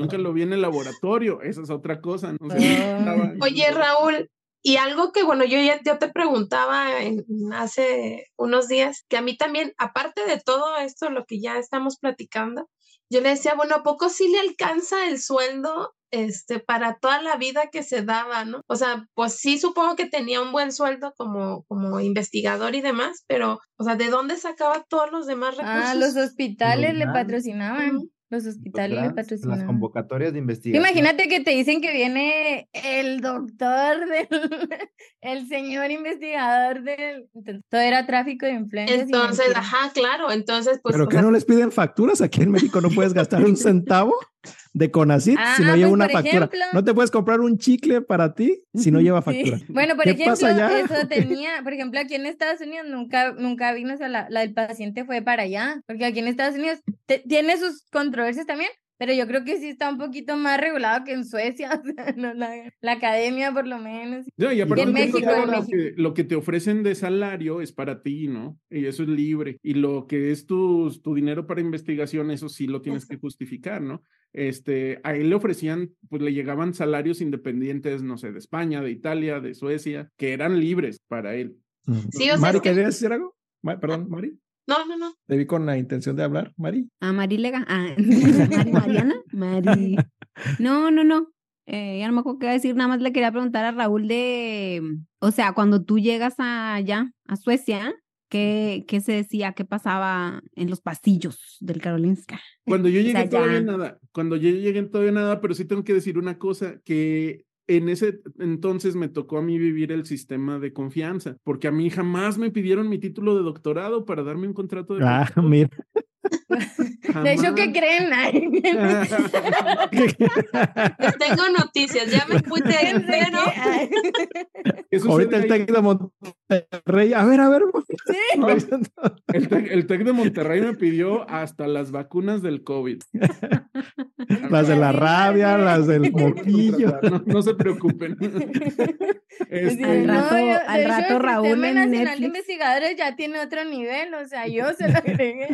Nunca lo vi en el laboratorio, esa es otra cosa, ¿no? O sea, Ah. estaba- Oye, Raúl, y algo que, bueno, yo ya yo te preguntaba en- hace unos días, que a mí también, aparte de todo esto, lo que ya estamos platicando, yo le decía, bueno, ¿a poco sí le alcanza el sueldo este, para toda la vida que se daba, ¿no? O sea, pues sí supongo que tenía un buen sueldo como, como investigador y demás, pero, o sea, ¿de dónde sacaba todos los demás recursos? Ah, los hospitales le patrocinaban. Ujú. Los Los hospitales le grants, Las patrocinaban. convocatorias de investigación. Imagínate que te dicen que viene el doctor del el señor investigador del todo era tráfico de influencias. Entonces, ajá, claro, entonces, pues, ¿Pero sea, no les piden facturas? Aquí en México no puedes gastar un centavo de Conacit si no Ah, lleva pues, una factura. ejemplo. No te puedes comprar un chicle para ti si no lleva Sí. factura. Bueno, por ¿Qué ejemplo, eso tenía, por ejemplo, aquí en Estados Unidos nunca, nunca vino, o sea, la, la del paciente fue para allá, porque aquí en Estados Unidos te- tiene sus controversias también, pero yo creo que sí está un poquito más regulado que en Suecia, o sea, no, la, la academia por lo menos. No, y aparte en México, que en lo, México. que, lo que te ofrecen de salario es para ti, ¿no? Y eso es libre. Y lo que es tu, tu dinero para investigación, eso sí lo tienes que justificar, ¿no? Este, a él le ofrecían, pues le llegaban salarios independientes, no sé, de España, de Italia, de Suecia, que eran libres para él. Sí, o sea, Mari, es que- ¿querías decir algo? Ma- perdón, Mari. no, no, no. Te vi con la intención de hablar, Mari. Ah, Mari Lega. Ah, Mari Mariana. Mari. No, no, no. Eh, ya no me acuerdo qué iba a decir. Nada más le quería preguntar a Raúl de. O sea, cuando tú llegas allá, a Suecia, ¿Qué, ¿Qué se decía? ¿Qué pasaba en los pasillos del Karolinska? Cuando yo O llegué sea, todavía ya- nada, cuando yo llegué todavía nada, pero sí tengo que decir una cosa, que en ese entonces me tocó a mí vivir el sistema de confianza, porque a mí jamás me pidieron mi título de doctorado para darme un contrato de Ah, mira. De hecho, ¿qué creen? Tengo noticias, ya me ¿Qué sucede Ahorita el? Tec de Monterrey. A ver, a ver. El TEC, el TEC de Monterrey me pidió hasta las vacunas del COVID. Las de la rabia, las del moquillo. No, no se preocupen. Este, Al no, rato- yo- de al hecho, rato el Raúl en Nacional de Netflix. Investigadores ya tiene otro nivel, o sea, yo se lo agregué.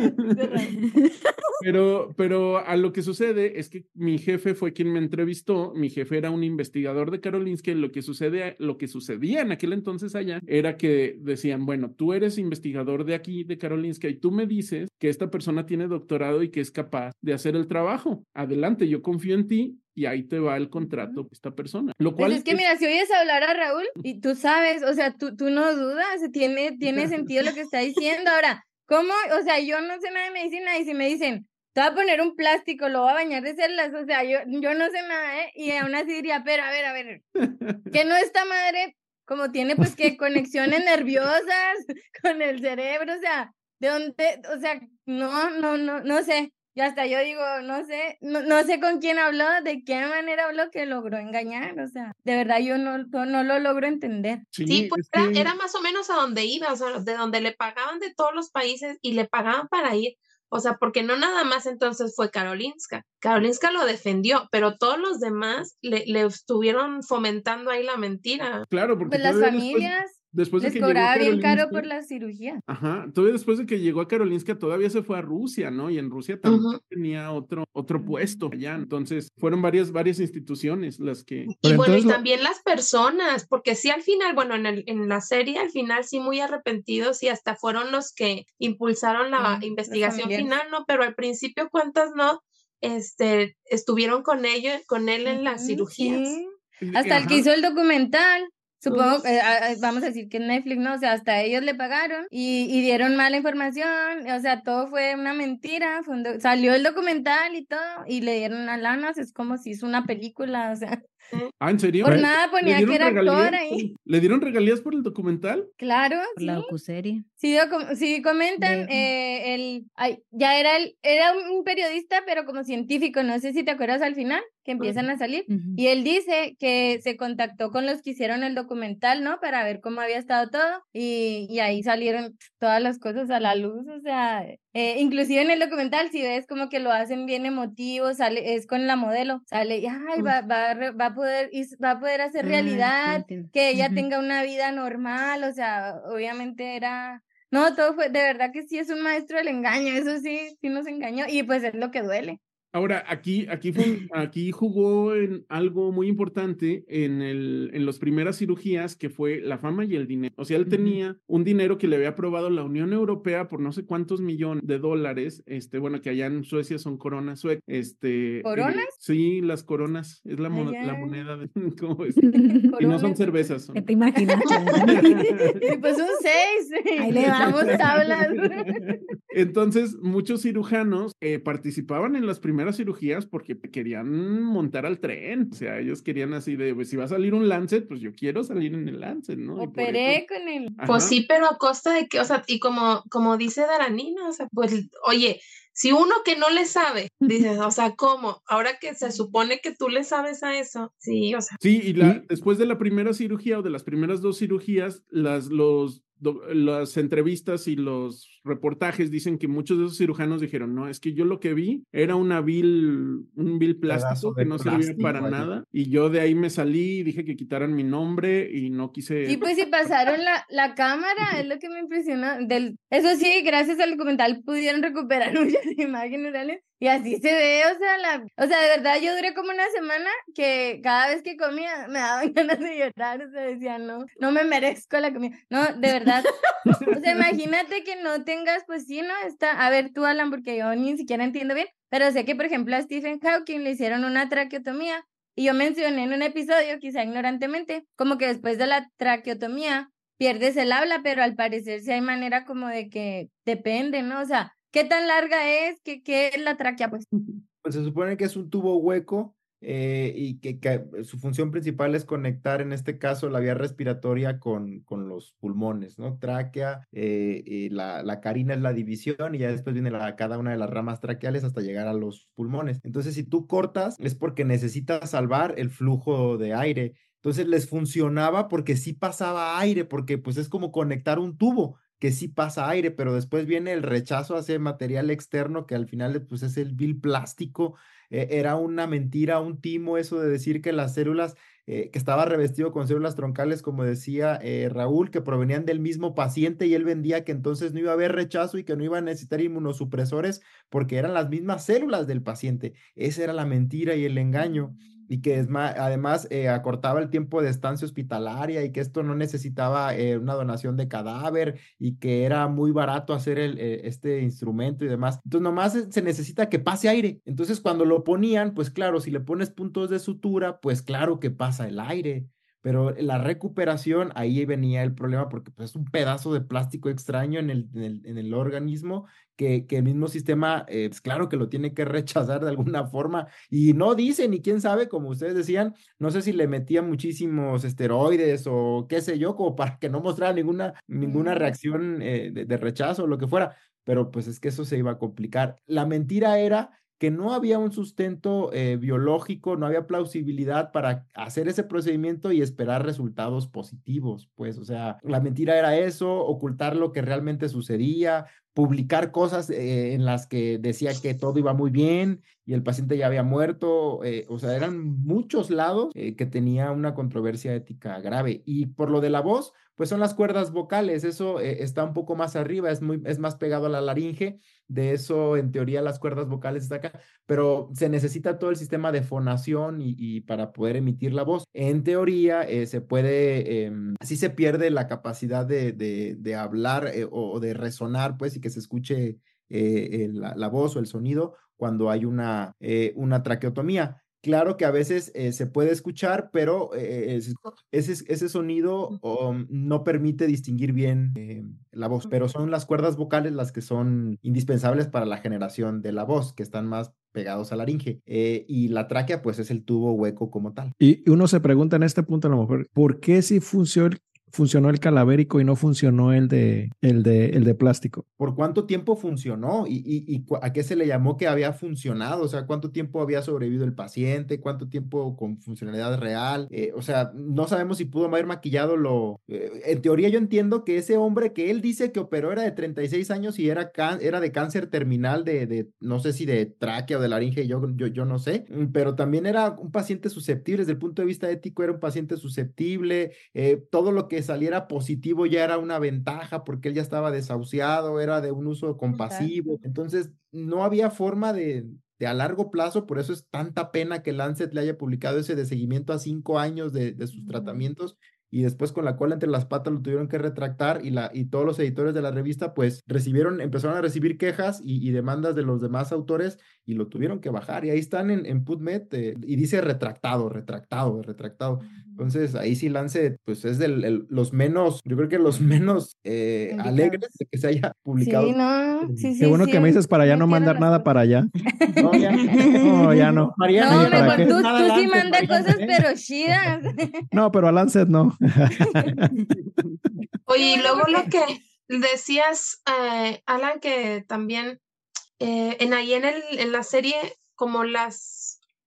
Pero, pero a lo que sucede es que mi jefe fue quien me entrevistó. Mi jefe era un investigador de Karolinska. y Lo que sucede, lo que sucedía en aquel entonces allá era que decían, bueno, tú eres investigador de aquí, de Karolinska, y tú me dices que esta persona tiene doctorado y que es capaz de hacer el trabajo. Adelante, yo confío en ti y ahí te va el contrato de esta persona. Lo cual Pues es que mira, si oyes hablar a Raúl y tú sabes, o sea, tú, tú no dudas, tiene, tiene sentido lo que está diciendo. Ahora, ¿cómo? O sea, yo no sé nada de medicina y si me dicen, te voy a poner un plástico, lo voy a bañar de células, o sea, yo, yo no sé nada, ¿eh? Y aún así diría, pero a ver, a ver, que no esta madre, como tiene pues que conexiones nerviosas con el cerebro, o sea, de dónde, o sea, no, no, no, no sé. Y hasta yo digo, no sé, no, no sé con quién habló, de qué manera habló que logró engañar, o sea, de verdad yo no, no, no lo logro entender. Sí, pues es era, que- era más o menos a donde iba, o sea, de donde le pagaban de todos los países y le pagaban para ir. O sea, porque no nada más entonces fue Karolinska. Karolinska lo defendió, pero todos los demás le, le estuvieron fomentando ahí la mentira. Claro, porque Pues las después- después de les que llegó a cobraba bien caro Karolinska- por la cirugía. Ajá, todavía después de que llegó a Karolinska todavía se fue a Rusia, ¿no? Y en Rusia también tenía otro, otro puesto allá. Entonces, fueron varias, varias instituciones las que... Y Pero bueno, y entonces lo- también las personas, porque sí al final, bueno, en, el, en la serie al final sí muy arrepentidos y hasta fueron los que impulsaron la los investigación final, ¿no? Pero al principio, ¿cuántas no? Este, estuvieron con ellos, con él en las cirugías. sí. Hasta el que hizo el documental. Supongo, eh, a- vamos a decir que Netflix, ¿no? O sea, hasta ellos le pagaron y, y dieron mala información, o sea, todo fue una mentira, fue un salió el documental y todo, y le dieron a lanas, es como si hizo una película, o sea, Ah, ¿en serio? por nada ¿Le ponía que era actor ahí. ¿Le dieron regalías por el documental? Claro, Por sí. la docuserie. Sí, docu- sí comentan, De- eh, el, ay, ya era el, era un periodista, pero como científico, no sé si te acuerdas al final, que empiezan a salir. Ujú. Y él dice que se contactó con los que hicieron el documental, ¿no? Para ver cómo había estado todo. Y, y ahí salieron todas las cosas a la luz. O sea, eh, inclusive en el documental, si ves como que lo hacen bien emotivo, sale, es con la modelo, sale, y, ay, va, va, va a poder, va a poder hacer Ah, realidad, que ella tenga una vida normal. O sea, obviamente era. No, todo fue, de verdad que sí es un maestro del engaño, eso sí, sí nos engañó, y pues es lo que duele. Ahora, aquí, aquí, fue, aquí jugó en algo muy importante en, el, en las primeras cirugías, que fue la fama y el dinero. O sea, él tenía un dinero que le había aprobado la Unión Europea por no sé cuántos millones de dólares. Este, bueno, que allá en Suecia son coronas suecas. Este, eh, ¿Coronas? sí, las coronas. Es la, Ay, mo- la moneda de. ¿cómo es? Y no son cervezas. son- ¿Qué te imaginas? Pues un 6. Ahí le va. Damos tablas. Entonces, muchos cirujanos eh, participaban en las primeras cirugías porque querían montar al tren. O sea, ellos querían así de, pues, si va a salir un Lancet, pues yo quiero salir en el Lancet, ¿no? Operé eso- con él. Pues sí, pero a costa de que, o sea, y como, como dice Daranina, o sea, pues, oye, si uno que no le sabe, dices, o sea, ¿cómo? Ahora que se supone que tú le sabes a eso, sí, o sea, Sí, y la, después de la primera cirugía o de las primeras dos cirugías, las, los, las entrevistas y los reportajes dicen que muchos de esos cirujanos dijeron, no, es que yo lo que vi era una vil, un vil plástico que no servía plástico para allí". nada. Y yo de ahí me salí y dije que quitaran mi nombre y no quise... Sí, pues si pasaron la, la cámara, es lo que me impresionó. Del, eso sí, gracias al documental pudieron recuperar muchas imágenes reales y así se ve, o sea, la, o sea, de verdad yo duré como una semana que cada vez que comía me daban ganas de llorar, o sea, decía, no, no me merezco la comida. No, de verdad. O sea, imagínate que no tengas, pues sí, ¿no? Está, a ver tú, Alan, porque yo ni siquiera entiendo bien, pero sé que, por ejemplo, a Stephen Hawking le hicieron una traqueotomía y yo mencioné en un episodio, quizá ignorantemente, como que después de la traqueotomía pierdes el habla, pero al parecer sí hay manera como de que depende, ¿no? O sea, ¿qué tan larga es? ¿Qué, qué es la tráquea? Pues Pues se supone que es un tubo hueco eh, y que, que su función principal es conectar, en este caso, la vía respiratoria con, con los pulmones, ¿no? Tráquea, eh, y la, la carina es la división y ya después viene cada una de las ramas traqueales hasta llegar a los pulmones. Entonces, si tú cortas, es porque necesitas salvar el flujo de aire. Entonces les funcionaba porque sí pasaba aire, porque pues es como conectar un tubo que sí pasa aire, pero después viene el rechazo hacia material externo que al final pues es el vil plástico. Eh, era una mentira, un timo eso de decir que las células, eh, que estaba revestido con células troncales, como decía eh, Raúl, que provenían del mismo paciente y él vendía que entonces no iba a haber rechazo y que no iba a necesitar inmunosupresores porque eran las mismas células del paciente. Esa era la mentira y el engaño y que es más, además eh, acortaba el tiempo de estancia hospitalaria y que esto no necesitaba eh, una donación de cadáver y que era muy barato hacer eh, este instrumento y demás. Entonces nomás se necesita que pase aire. Entonces cuando lo ponían, pues claro, si le pones puntos de sutura, pues claro que pasa el aire. Pero la recuperación, ahí venía el problema porque pues, es un pedazo de plástico extraño en el, en el, en el organismo que, que, el mismo sistema, eh, pues claro que lo tiene que rechazar de alguna forma. Y no dice, ni quién sabe, como ustedes decían, no sé si le metían muchísimos esteroides o qué sé yo, como para que no mostrara ninguna, ninguna reacción eh, de, de rechazo o lo que fuera. Pero pues es que eso se iba a complicar. La mentira era que no había un sustento eh, biológico, no había plausibilidad para hacer ese procedimiento y esperar resultados positivos, pues, o sea, la mentira era eso, ocultar lo que realmente sucedía, publicar cosas eh, en las que decía que todo iba muy bien y el paciente ya había muerto, eh, o sea, eran muchos lados que tenía una controversia ética grave. Y por lo de la voz, pues son las cuerdas vocales, eso eh, está un poco más arriba, es, muy, es más pegado a la laringe, de eso en teoría las cuerdas vocales están acá, pero se necesita todo el sistema de fonación y, para poder emitir la voz. En teoría eh, se puede, eh, así se pierde la capacidad de, hablar eh, o, de resonar, pues, y que se escuche la, la, voz o el sonido cuando hay una, una traqueotomía. Claro que a veces eh, se puede escuchar, pero eh, ese, ese sonido um, no permite distinguir bien eh, la voz, pero son las cuerdas vocales las que son indispensables para la generación de la voz, que están más pegados a la laringe. Eh, y la tráquea, pues es el tubo hueco como tal. Y uno se pregunta en este punto a lo mejor, ¿por qué si funciona, funcionó el calavérico y no funcionó el de, el de, el de plástico. ¿Por cuánto tiempo funcionó? ¿Y, y, a qué se le llamó que había funcionado? O sea, ¿cuánto tiempo había sobrevivido el paciente? ¿Cuánto tiempo con funcionalidad real? Eh, o sea, no sabemos si pudo haber maquillado lo... Eh, en teoría yo entiendo que ese hombre que él dice que operó era de 36 años y era, era de cáncer terminal de, de, no sé si de tráquea o de laringe, yo, yo, yo no sé, pero también era un paciente susceptible, desde el punto de vista ético era un paciente susceptible, eh, todo lo que saliera positivo ya era una ventaja porque él ya estaba desahuciado, era de un uso compasivo. Entonces, no había forma de, de a largo plazo, por eso es tanta pena que Lancet le haya publicado ese de seguimiento a cinco años de, de sus tratamientos y después con la cola entre las patas lo tuvieron que retractar y, la, y todos los editores de la revista pues recibieron, empezaron a recibir quejas y, y demandas de los demás autores y lo tuvieron que bajar y ahí están en, en PubMed eh, y dice retractado, retractado, retractado. Entonces ahí sí Lance pues es de los menos, yo creo que los menos eh, alegres de que se haya publicado. Sí, no, sí, sí. Qué bueno sí, que me dices para ya no mandar nada para allá. No, ya no. Ya no. Mariana, no, mejor tú, tú sí mandas cosas, pero chidas. No, pero a Lancet no. Oye, y luego lo que decías, eh, Alan, que también eh, en ahí en, el, en la serie, como las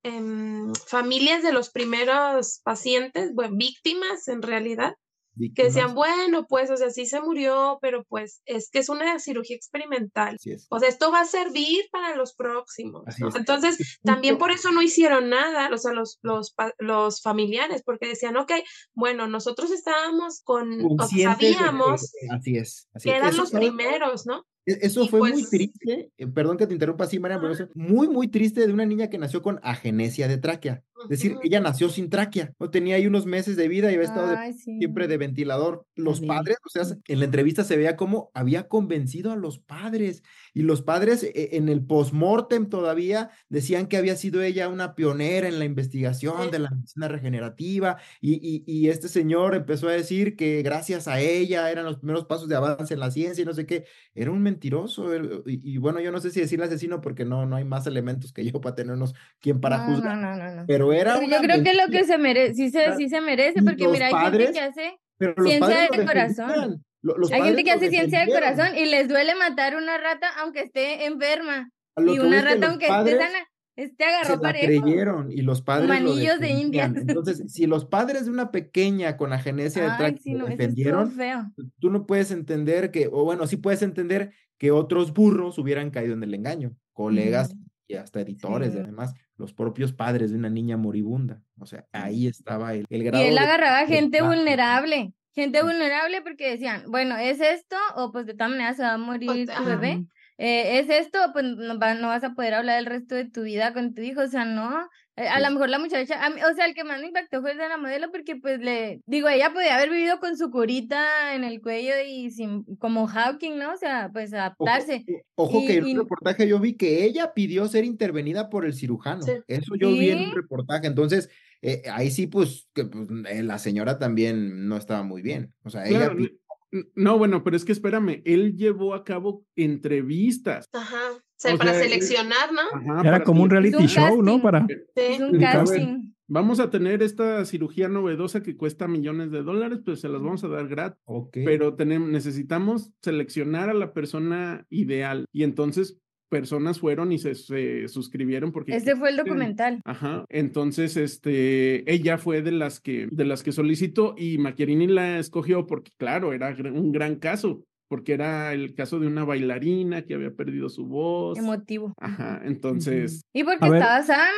eh, familias de los primeros pacientes, bueno, víctimas en realidad, Víctimas. que decían, bueno, pues, o sea, sí se murió, pero pues es que es una cirugía experimental. O sea, esto va a servir para los próximos. ¿no? Entonces, también por eso no hicieron nada, o sea, los, los, los familiares, porque decían, ok, bueno, nosotros estábamos con, o sabíamos de, así es, así que eran los primeros, ¿no? Eso fue pues, muy triste, eh, perdón que te interrumpa así, Mariana, pero eso muy, muy triste de una niña que nació con agenesia de tráquea. Decir, Ujú. ella nació sin tráquea, no tenía ahí unos meses de vida y había estado de- sí. siempre de ventilador. Los Sí. padres, o sea, en la entrevista se veía cómo había convencido a los padres y los padres eh, en el postmortem todavía decían que había sido ella una pionera en la investigación Sí. de la medicina regenerativa y, y, y este señor empezó a decir que gracias a ella eran los primeros pasos de avance en la ciencia y no sé qué. Era un mentiroso. Y, y bueno, yo no sé si decirle asesino porque no, no hay más elementos que yo para tenernos quien para no, juzgar. no, no, no, no. Pero era Pero yo creo que lo mentira. que se merece, sí se, sí se merece, porque los mira, hay padres, gente que hace, los Ciencia padres lo de corazón. defendían, lo- los hay gente que lo hace ciencia de defendieron. corazón y les duele matar una rata aunque esté enferma. Lo Y una que rata los aunque padres esté sana, este se agarró la parejo. creyeron y los padres lo Manillos de defendían. indias. Entonces, si los padres de una pequeña con agenesia de sí, lo no, defendieron, feo. tú no puedes entender que, o bueno, sí puedes entender que otros burros hubieran caído en el engaño, colegas Ujú. y hasta editores, y Sí. además los propios padres de una niña moribunda. O sea, ahí estaba el, el Y grado él de- agarraba de gente vulnerable, gente vulnerable porque decían, bueno, es esto o pues de todas maneras se va a morir tu ajá. bebé. Eh, es esto, pues no, va- no vas a poder hablar el resto de tu vida con tu hijo, o sea, no. Eh, A Sí. lo mejor la muchacha, a mí- o sea, el que más me impactó fue el de la modelo porque pues le, digo, ella podía haber vivido con su curita en el cuello y sin, como Hawking, ¿no? O sea, pues adaptarse. ojo que Y- en y- un reportaje yo vi que ella pidió ser intervenida por el cirujano. Sí. Eso yo vi en un reportaje. Entonces, eh, ahí sí, pues, que pues, eh, la señora también no estaba muy bien. O sea, ella Claro, no, bueno, pero es que espérame, él llevó a cabo entrevistas. Ajá. O sea, O para sea, seleccionar, ¿no? Ajá, Era para como un reality un show, ¿no? Para... Sí. Un casting. Vamos a tener esta cirugía novedosa que cuesta millones de dólares, pues se las vamos a dar gratis. Pero tenemos, necesitamos seleccionar a la persona ideal. Y entonces personas fueron y se, se suscribieron porque Ese fue el documental. Ajá, entonces este, ella fue de las que, de las que solicitó y Macchiarini la escogió porque, claro, era un gran caso, porque era el caso de una bailarina que había perdido su voz. Emotivo. Ajá, entonces, Y porque ver. estaba sana.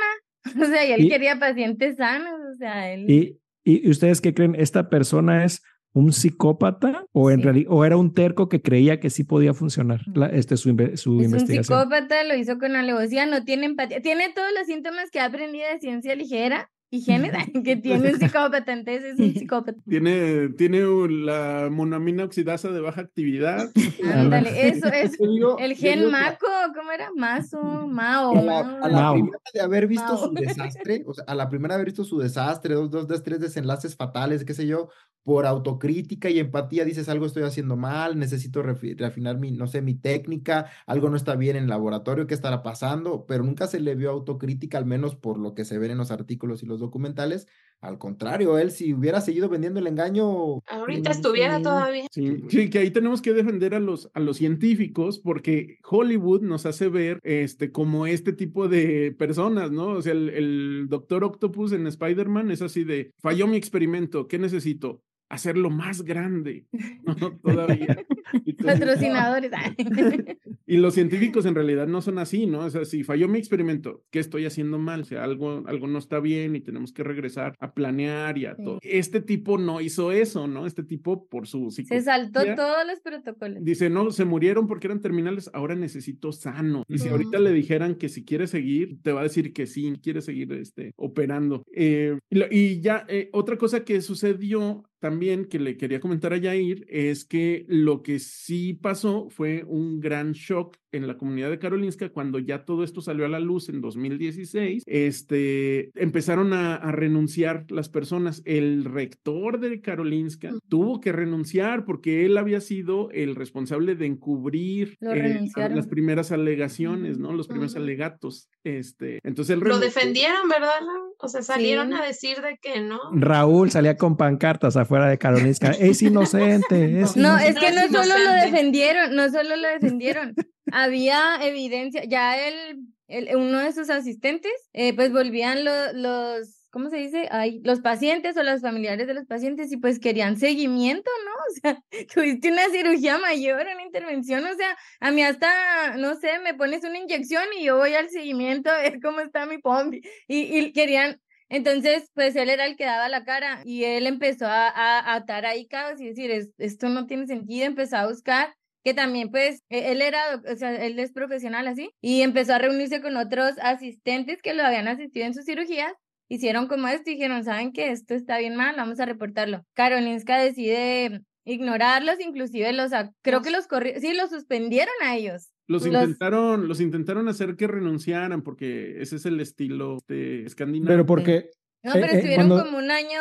O sea, y él Y- quería pacientes sanos. O sea, él. ¿Y, y ustedes qué creen? ¿Esta persona es un psicópata o en Sí. realidad o era un terco que creía que sí podía funcionar la- este, su, su Es un investigación? psicópata, lo hizo con alevosía, no tiene empatía. Tiene todos los síntomas que ha aprendido de ciencia ligera y genes que tiene un psicópata. Entonces es un psicópata. tiene, tiene la monamina oxidasa de baja actividad. Ándale, eso es. El gen Maco, ¿cómo era? Mazo, Mao. a la, a la Mao. primera de haber visto Mao. su desastre, o sea, a la primera de haber visto su desastre, dos, dos, dos, tres desenlaces fatales, qué sé yo, por autocrítica y empatía dices algo estoy haciendo mal, necesito refi- refinar mi, no sé, mi técnica, algo no está bien en el laboratorio, qué estará pasando, pero nunca se le vio autocrítica, al menos por lo que se ven en los artículos y los documentales. Al contrario, él si hubiera seguido vendiendo el engaño, Ahorita Mm, estuviera todavía. Sí, sí, que ahí tenemos que defender a los, a los científicos porque Hollywood nos hace ver este, como este tipo de personas, ¿no? O sea, el, el Doctor Octopus en Spider-Man es así de, falló mi experimento, ¿qué necesito? Hacerlo más grande, ¿no? Todavía. Entonces, Patrocinadores. y los científicos en realidad no son así, ¿no? O sea, si falló mi experimento, ¿qué estoy haciendo mal? O sea, algo, algo no está bien y tenemos que regresar a planear y a Sí. todo. Este tipo no hizo eso, ¿no? Este tipo por su Se saltó todos los protocolos. Dice, no, se murieron porque eran terminales, ahora necesito sano. Y si Mm. ahorita le dijeran que si quiere seguir, te va a decir que sí, quiere seguir este, operando. Eh, y ya, eh, otra cosa que sucedió también que le quería comentar a Yair es que lo que sí pasó fue un gran shock en la comunidad de Karolinska cuando ya todo esto salió a la luz en 2016. Este, empezaron a, a renunciar las personas. El rector de Karolinska tuvo que renunciar porque él había sido el responsable de encubrir Lo eh, las primeras alegaciones, ¿no? Los primeros alegatos. Este, entonces él Lo renunció. defendieron, ¿verdad? O sea, salieron Sí. a decir de que no. Raúl salía con pancartas afuera de Karolinska. Es inocente, es No, inocente". es que No no es solo lo defendieron, no solo lo defendieron, había evidencia, ya el, el- uno de sus asistentes, eh, pues volvían lo- los, ¿cómo se dice? Ay, los pacientes o los familiares de los pacientes y pues querían seguimiento, ¿no? O sea, tuviste una cirugía mayor, una intervención, o sea, a mí hasta, no sé, me pones una inyección y yo voy al seguimiento a ver cómo está mi pompi y, y querían entonces, pues él era el que daba la cara y él empezó a, a, a atar ahí cabos y decir, "Es- esto no tiene sentido, empezó a buscar, que también pues e- él era, o sea, él es profesional así, y empezó a reunirse con otros asistentes que lo habían asistido en sus cirugías hicieron como esto y dijeron, ¿saben que Esto está bien mal, vamos a reportarlo. Karolinska decide ignorarlos, inclusive los, creo que los corrieron, sí, los suspendieron a ellos. Los, intentaron, los intentaron hacer que renunciaran porque ese es el estilo de escandinavo. Pero porque no, pero eh, eh, estuvieron como un año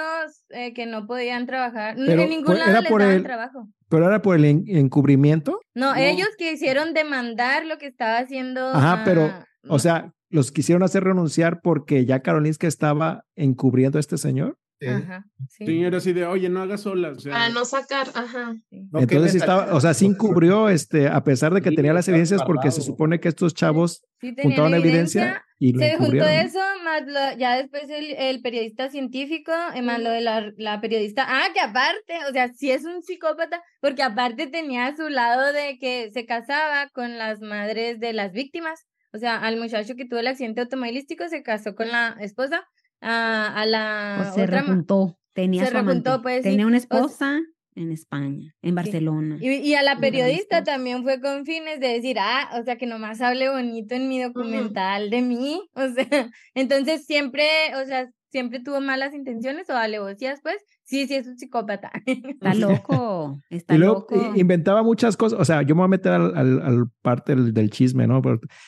eh, que no podían trabajar. en ningún lado les daban trabajo. ¿Pero era por el encubrimiento? No, ellos quisieron demandar lo que estaba haciendo. Ajá, pero, o sea, los quisieron hacer renunciar porque ya Karolinska estaba encubriendo a este señor. Ajá, sí. era así de, oye, no hagas solas. Para no sacar, ajá. Entonces estaba, o sea, sí encubrió, este, a pesar de que tenía las evidencias, porque se supone que estos chavos juntaron evidencia, y lo Se juntó eso, más ya después el, periodista científico, eh, más lo de la, la, periodista, ah, que aparte, o sea, sí es un psicópata, porque aparte tenía a su lado de que se casaba con las madres de las víctimas. O sea, al muchacho que tuvo el accidente automovilístico se casó con la esposa a, la. O se rejuntó. Tenía su pues, Tenía una esposa. en España, en Barcelona. Y, a la periodista también fue con fines de decir, ah, o sea, que nomás hable bonito en mi documental de mí, o sea, entonces siempre, o sea, siempre tuvo malas intenciones o alevosías, pues, sí, sí es un psicópata. Está loco, está y luego loco. inventaba muchas cosas, o sea, yo me voy a meter al, al, parte del, chisme, ¿no?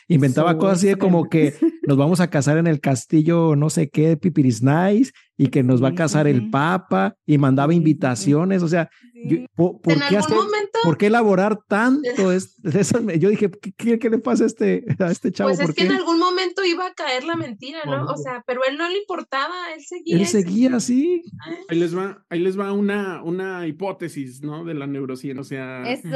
inventaba cosas así de como que nos vamos a casar en el castillo, no sé qué, Pipiris Nice, y que nos va a casar el Papa, y mandaba invitaciones, o sea, ¿por, qué elaborar tanto? yo dije, ¿qué, ¿qué, le pasa a este, a este chavo? Pues es que en algún momento iba a caer la mentira, ¿no? O sea, pero él no le importaba, él seguía. Él seguía, sí. Ahí les va, ahí les va una, una hipótesis, ¿no? De la neurociencia, o sea. Eso.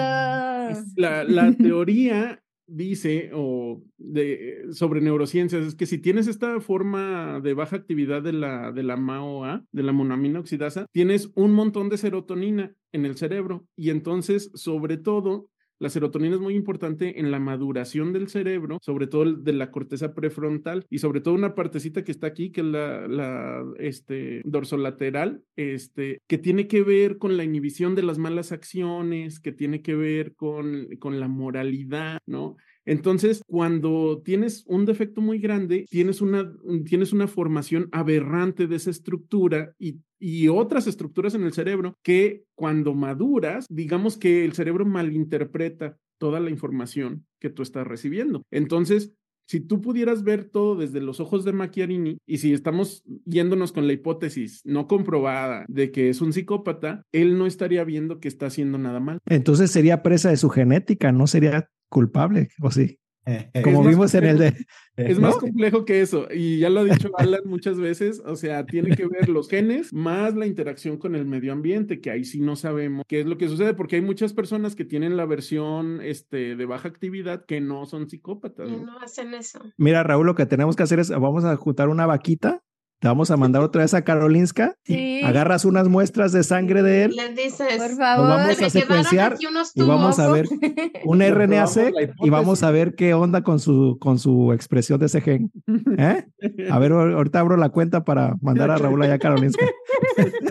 La, la teoría dice o de, sobre neurociencias es que si tienes esta forma de baja actividad de la, de la MAOA, de la monamina oxidasa, tienes un montón de serotonina en el cerebro y entonces, sobre todo, la serotonina es muy importante en la maduración del cerebro, sobre todo de la corteza prefrontal y sobre todo una partecita que está aquí, que es la, la este, dorsolateral, este, que tiene que ver con la inhibición de las malas acciones, que tiene que ver con, con la moralidad, ¿no? Entonces, cuando tienes un defecto muy grande, tienes una, tienes una formación aberrante de esa estructura y, y, otras estructuras en el cerebro que cuando maduras, digamos que el cerebro malinterpreta toda la información que tú estás recibiendo. Entonces, si tú pudieras ver todo desde los ojos de Macchiarini y si estamos yéndonos con la hipótesis no comprobada de que es un psicópata, él no estaría viendo que está haciendo nada mal. Entonces sería presa de su genética, no sería culpable, ¿o sí? Como vimos en el de... Es más complejo que eso, y ya lo ha dicho Alan muchas veces, o sea, tiene que ver los genes más la interacción con el medio ambiente, que ahí sí no sabemos qué es lo que sucede, porque hay muchas personas que tienen la versión este, de baja actividad que no son psicópatas. Y no hacen eso. Mira, Raúl, lo que tenemos que hacer es, vamos a juntar una vaquita te vamos a mandar otra vez a Karolinska. Sí. Agarras unas muestras de sangre de él. Le dices, por favor, vamos a secuenciar y vamos a ver un RNA-seq y vamos a ver qué onda con su, con su expresión de ese gen. ¿Eh? A ver, ahorita abro la cuenta para mandar a Raúl allá a Karolinska.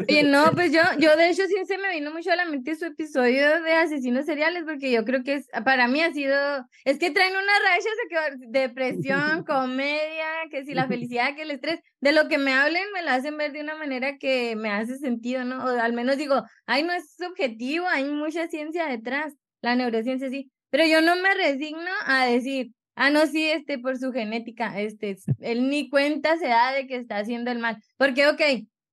Y no, pues yo, yo de hecho sí se me vino mucho a la mente su episodio de asesinos seriales, porque yo creo que es, para mí ha sido, es que traen una racha de depresión, comedia, que si la felicidad, que el estrés, de lo que me hablen me lo hacen ver de una manera que me hace sentido, ¿no? O al menos digo, ay, no es subjetivo, hay mucha ciencia detrás, la neurociencia sí, pero yo no me resigno a decir, ah, no, sí, este, por su genética, este, él ni cuenta se da de que está haciendo el mal, porque, ok,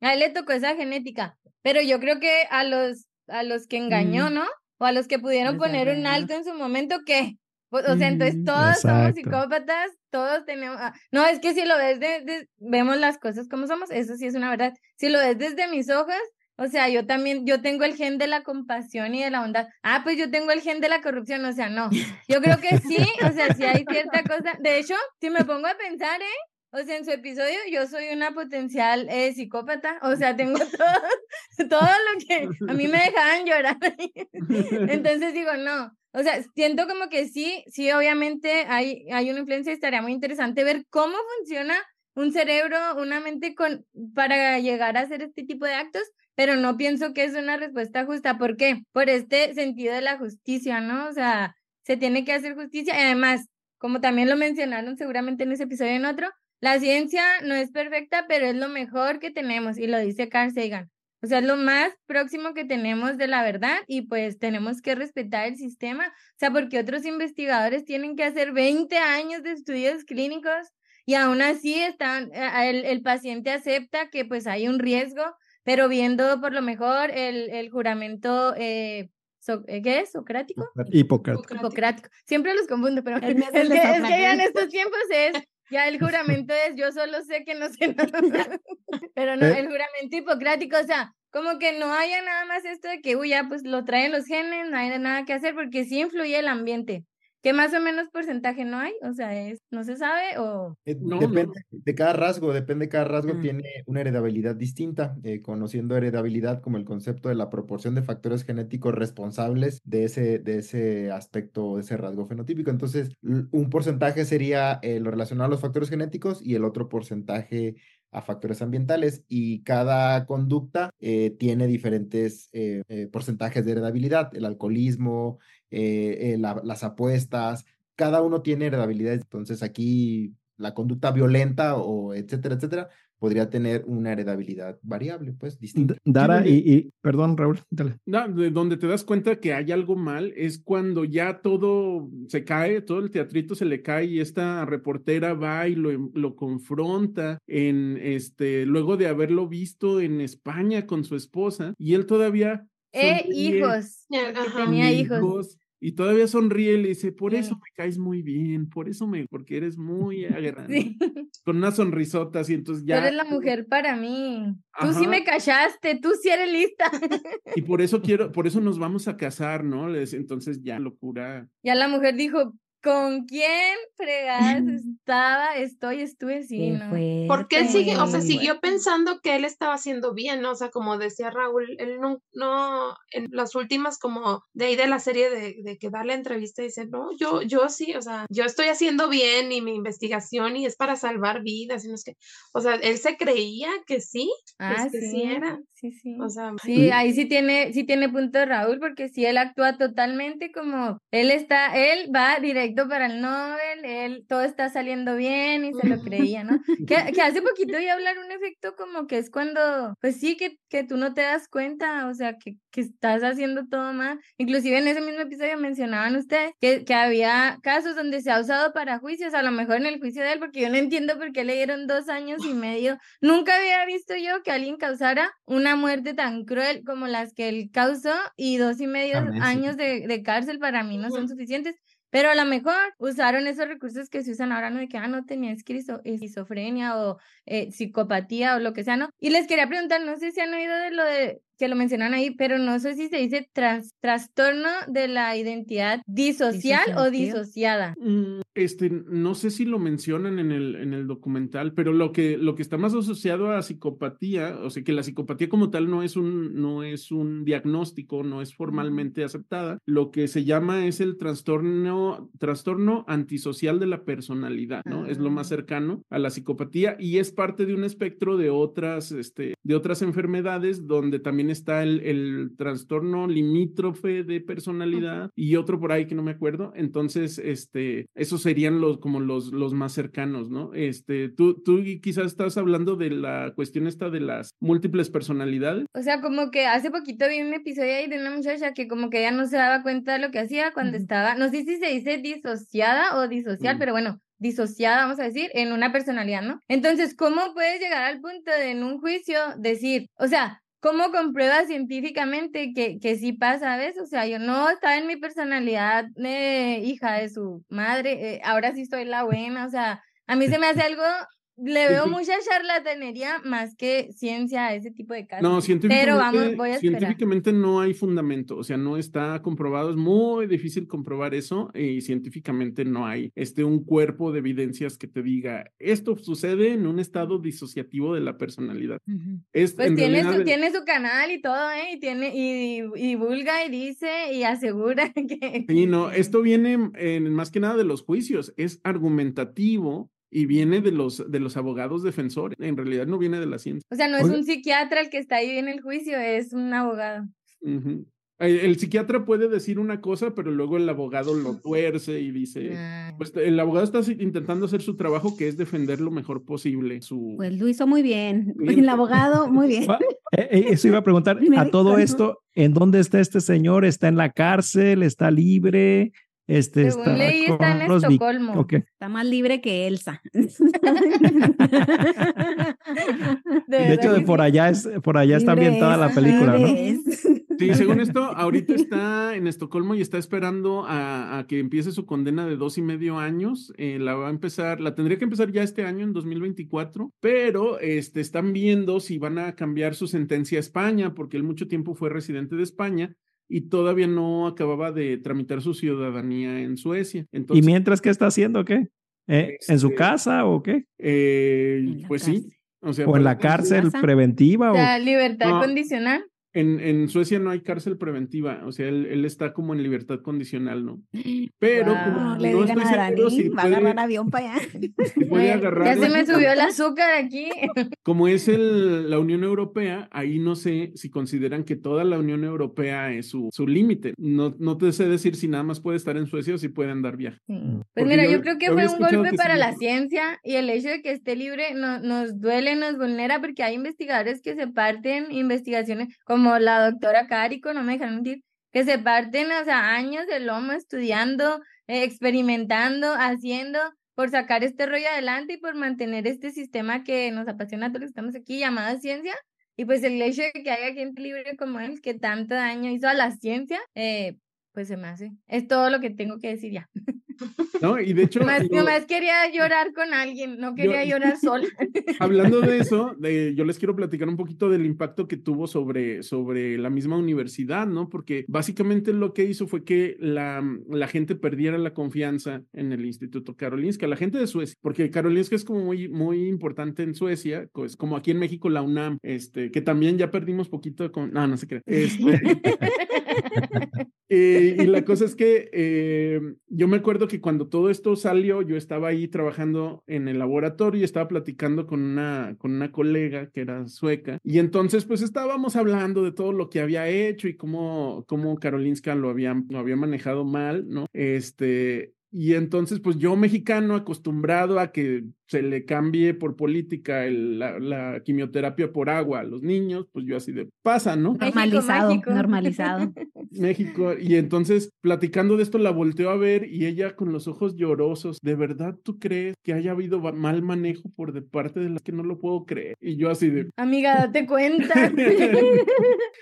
a él le tocó esa genética, pero yo creo que a los, a los que engañó, ¿no? O a los que pudieron poner un alto en su momento, ¿qué? O sea, entonces todos somos psicópatas, todos tenemos... Ah, no, es que si lo ves desde... vemos las cosas como somos, eso sí es una verdad. Si lo ves desde mis ojos, o sea, yo también, yo tengo el gen de la compasión y de la bondad. Ah, pues yo tengo el gen de la corrupción, o sea, no. Yo creo que sí, o sea, sí hay cierta cosa. De hecho, si me pongo a pensar, ¿eh? O sea, en su episodio yo soy una potencial eh, psicópata, o sea, tengo todo, todo lo que a mí me dejaban llorar. Entonces digo, no, o sea, siento como que sí, sí, obviamente hay, hay una influencia y estaría muy interesante ver cómo funciona un cerebro, una mente con, para llegar a hacer este tipo de actos, pero no pienso que es una respuesta justa. ¿Por qué? Por este sentido de la justicia, ¿no? O sea, se tiene que hacer justicia y además, como también lo mencionaron seguramente en ese episodio y en otro, la ciencia no es perfecta, pero es lo mejor que tenemos, y lo dice Carl Sagan. O sea, es lo más próximo que tenemos de la verdad y pues tenemos que respetar el sistema. O sea, porque otros investigadores tienen que hacer 20 años de estudios clínicos y aún así están, eh, el, el paciente acepta que pues hay un riesgo, pero viendo por lo mejor el, el juramento eh, eh, ¿Qué es? ¿Socrático? Hipocrático. Hipocrático. Siempre los confundo, pero es, que, es que ya en estos tiempos es ya el juramento es yo solo sé que no sé nada. Pero no, eh. el juramento hipocrático, o sea, como que no haya nada más esto de que, uy, ya pues lo traen los genes, no hay nada que hacer, porque sí influye el ambiente. ¿Qué más o menos porcentaje no hay? O sea, es, ¿no se sabe o...? Eh, depende de cada rasgo, depende de cada rasgo, mm. tiene una heredabilidad distinta, eh, conociendo heredabilidad como el concepto de la proporción de factores genéticos responsables de ese, de ese aspecto, de ese rasgo fenotípico. Entonces, un porcentaje sería eh, lo relacionado a los factores genéticos y el otro porcentaje a factores ambientales y cada conducta tiene diferentes porcentajes de heredabilidad, el alcoholismo, eh, eh, las apuestas, cada uno tiene heredabilidades, entonces aquí la conducta violenta o etcétera, etcétera, podría tener una heredabilidad variable, pues distinta. Dara, y, perdón, Raúl, dale. No, de donde te das cuenta que hay algo mal es cuando ya todo se cae, todo el teatrito se le cae y esta reportera va y lo, lo confronta en este, luego de haberlo visto en España con su esposa y él todavía eh, hijos, tenía hijos. Y todavía sonríe y le dice, por eso me caes muy bien, por eso me, porque eres muy aguerrante. Con una sonrisota así, entonces ya. Tú eres la mujer para mí. Tú sí me callaste, tú sí eres lista. Y por eso quiero, por eso nos vamos a casar, ¿no? Entonces ya locura. Ya la mujer dijo, ¿Con quién fregadas estaba? Estoy, estuve sí, ¿no? Porque él sigue, o sea, siguió pensando que él estaba haciendo bien, ¿no? O sea, como decía Raúl, él no, no en las últimas como de ahí de la serie de, de que da la entrevista dice, no, yo, yo sí, o sea, yo estoy haciendo bien y mi investigación y es para salvar vidas, y no es que, o sea, él se creía que sí, ah, que sí. era. Sí, sí. O sea, sí, ahí sí tiene, sí tiene punto Raúl, porque si él actúa totalmente como él está, él va directo para el Nobel, él todo está saliendo bien y se lo creía, ¿no? que, que hace poquito iba a hablar un efecto como que es cuando, pues sí, que, que tú no te das cuenta, o sea, que, que estás haciendo todo mal. Inclusive en ese mismo episodio mencionaban ustedes que, que había casos donde se ha usado para juicios, a lo mejor en el juicio de él, porque yo no entiendo por qué le dieron dos años y medio. Nunca había visto yo que alguien causara una muerte tan cruel como las que él causó y dos y medio años de, de, cárcel para mí no son suficientes. Pero a lo mejor usaron esos recursos que se usan ahora, ¿no? De que, ah, no tenía esquizofrenia o eh, psicopatía o lo que sea, ¿no? Y les quería preguntar, no sé si han oído de lo de que lo mencionan ahí, pero no sé si se dice trastorno de la identidad disocial o disociada. Mm, este, no sé si lo mencionan en el, en el documental, pero lo que, lo que está más asociado a psicopatía, o sea, que la psicopatía como tal no es un, no es un diagnóstico, no es formalmente aceptada, lo que se llama es el trastorno, trastorno antisocial de la personalidad, ¿no? Es lo más ah. cercano a la psicopatía y es parte de un espectro de otras, este, de otras enfermedades donde también está el, el, trastorno limítrofe de personalidad y otro por ahí que no me acuerdo. Entonces, este, esos serían los, como los, los más cercanos, ¿no? Este, tú, tú quizás estás hablando de la cuestión esta de las múltiples personalidades. O sea, como que hace poquito vi un episodio ahí de una muchacha que como que ya no se daba cuenta de lo que hacía cuando estaba, no sé si se dice disociada o disocial, mm. pero bueno, disociada, vamos a decir, en una personalidad, ¿no? Entonces, ¿cómo puedes llegar al punto de en un juicio decir, o sea, ¿Cómo comprueba científicamente que, que sí pasa a veces? O sea, yo no estaba en mi personalidad de hija de su madre, eh, ahora sí soy la buena, o sea, a mí se me hace algo le veo mucha charlatanería más que ciencia a ese tipo de casos. No, científicamente, Pero vamos, voy a científicamente no hay fundamento, o sea, no está comprobado, es muy difícil comprobar eso y científicamente no hay este un cuerpo de evidencias que te diga esto sucede en un estado disociativo de la personalidad. pues tiene su, tiene su canal y todo, ¿eh? Y tiene y, y divulga y dice y asegura que Sí, no, esto viene en, más que nada de los juicios, es argumentativo y viene de los, de los abogados defensores. En realidad no viene de la ciencia. O sea, no es un psiquiatra el que está ahí en el juicio, es un abogado. El, el psiquiatra puede decir una cosa, pero luego el abogado lo tuerce y dice, Ah, pues el abogado está intentando hacer su trabajo, que es defender lo mejor posible su... Pues lo hizo muy bien. Bien. El abogado, muy bien. Eh, eh, Eso iba a preguntar, a todo esto, ¿en dónde está este señor? ¿Está en la cárcel? ¿Está libre? Este, Según está leí, está en los Estocolmo. ok. Está más libre que Elsa. De hecho, de por allá es, por allá está ambientada es, la película, ¿no? es. Sí, según esto, ahorita está en Estocolmo y está esperando a, a que empiece su condena de dos y medio años. Eh, la va a empezar, la tendría que empezar ya este año, en 2024, pero este, están viendo si van a cambiar su sentencia a España, porque él mucho tiempo fue residente de España y todavía no acababa de tramitar su ciudadanía en Suecia. ¿Y mientras qué está haciendo? ¿Qué? Eh, ¿En su Este, casa o qué? eh, En la pues sí. cárcel. O, sea, ¿O en la cárcel preventiva? O O... sea, libertad No. condicional. En, en Suecia no hay cárcel preventiva, o sea, él, él está como en libertad condicional, ¿no? Pero Wow. como No le no digan estoy a Dani, si va a agarrar avión para allá. si puede agarrar ya se me subió el azúcar aquí. Como es el, la Unión Europea, ahí no sé si consideran que toda la Unión Europea es su, su límite. No, no te sé decir si nada más puede estar en Suecia o si puede andar viaje. Pues Porque mira, yo- yo creo que fue un golpe sí para la ciencia y el hecho de que esté libre no- nos duele, nos vulnera porque hay investigadores que se parten investigaciones como la doctora Carico, no me dejan mentir, que se parten, o años de lomo estudiando, eh, experimentando, haciendo por sacar este rollo adelante y por mantener este sistema que nos apasiona a todos que estamos aquí llamado ciencia. Y pues el hecho de que haya gente libre como él que tanto daño hizo a la ciencia, eh, pues se me hace. Es todo lo que tengo que decir ya. ¿no? Y de hecho, Más, quería llorar con alguien, no quería llorar sola. Hablando de eso, de, yo les quiero platicar un poquito del impacto que tuvo sobre, sobre la misma universidad, ¿no? Porque básicamente lo que hizo fue que la, la gente perdiera la confianza en el Instituto Karolinska, la gente de Suecia, porque Karolinska es como muy, muy importante en Suecia, pues como aquí en México la UNAM, este, que también ya perdimos poquito con, no, no se cree. Este, eh, y la cosa es que eh, yo me acuerdo que cuando todo esto salió, yo estaba ahí trabajando en el laboratorio y estaba platicando con una, con una colega que era sueca. Y entonces, pues estábamos hablando de todo lo que había hecho y cómo, cómo Karolinska lo había, lo había manejado mal, ¿no? Este. Y entonces, pues yo mexicano acostumbrado a que se le cambie por política el- la, la quimioterapia por agua a los niños, pues yo así de pasa, ¿no? Normalizado, México. normalizado. México. Y entonces, platicando de esto, la volteó a ver y ella con los ojos llorosos, ¿de verdad tú crees que haya habido mal manejo por de parte de las que no lo puedo creer? Y yo así de, Amiga, date cuenta.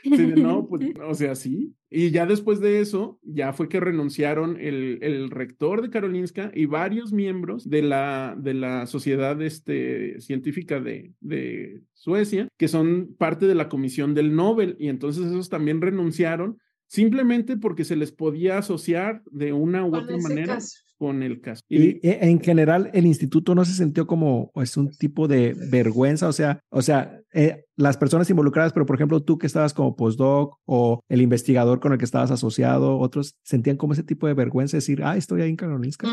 sí de, no, pues, o sea, sí. Y ya después de eso, ya fue que renunciaron el, el rector de Karolinska y varios miembros de la, de la sociedad este, científica de, de Suecia, que son parte de la comisión del Nobel. Y entonces esos también renunciaron simplemente porque se les podía asociar de una u otra manera caso. con el caso. Y eh, en general el instituto no se sintió como es un tipo de vergüenza, o sea, o sea, eh, las personas involucradas, pero por ejemplo tú que estabas como postdoc o el investigador con el que estabas asociado, otros sentían como ese tipo de vergüenza, decir, ah, estoy ahí en Karolinska.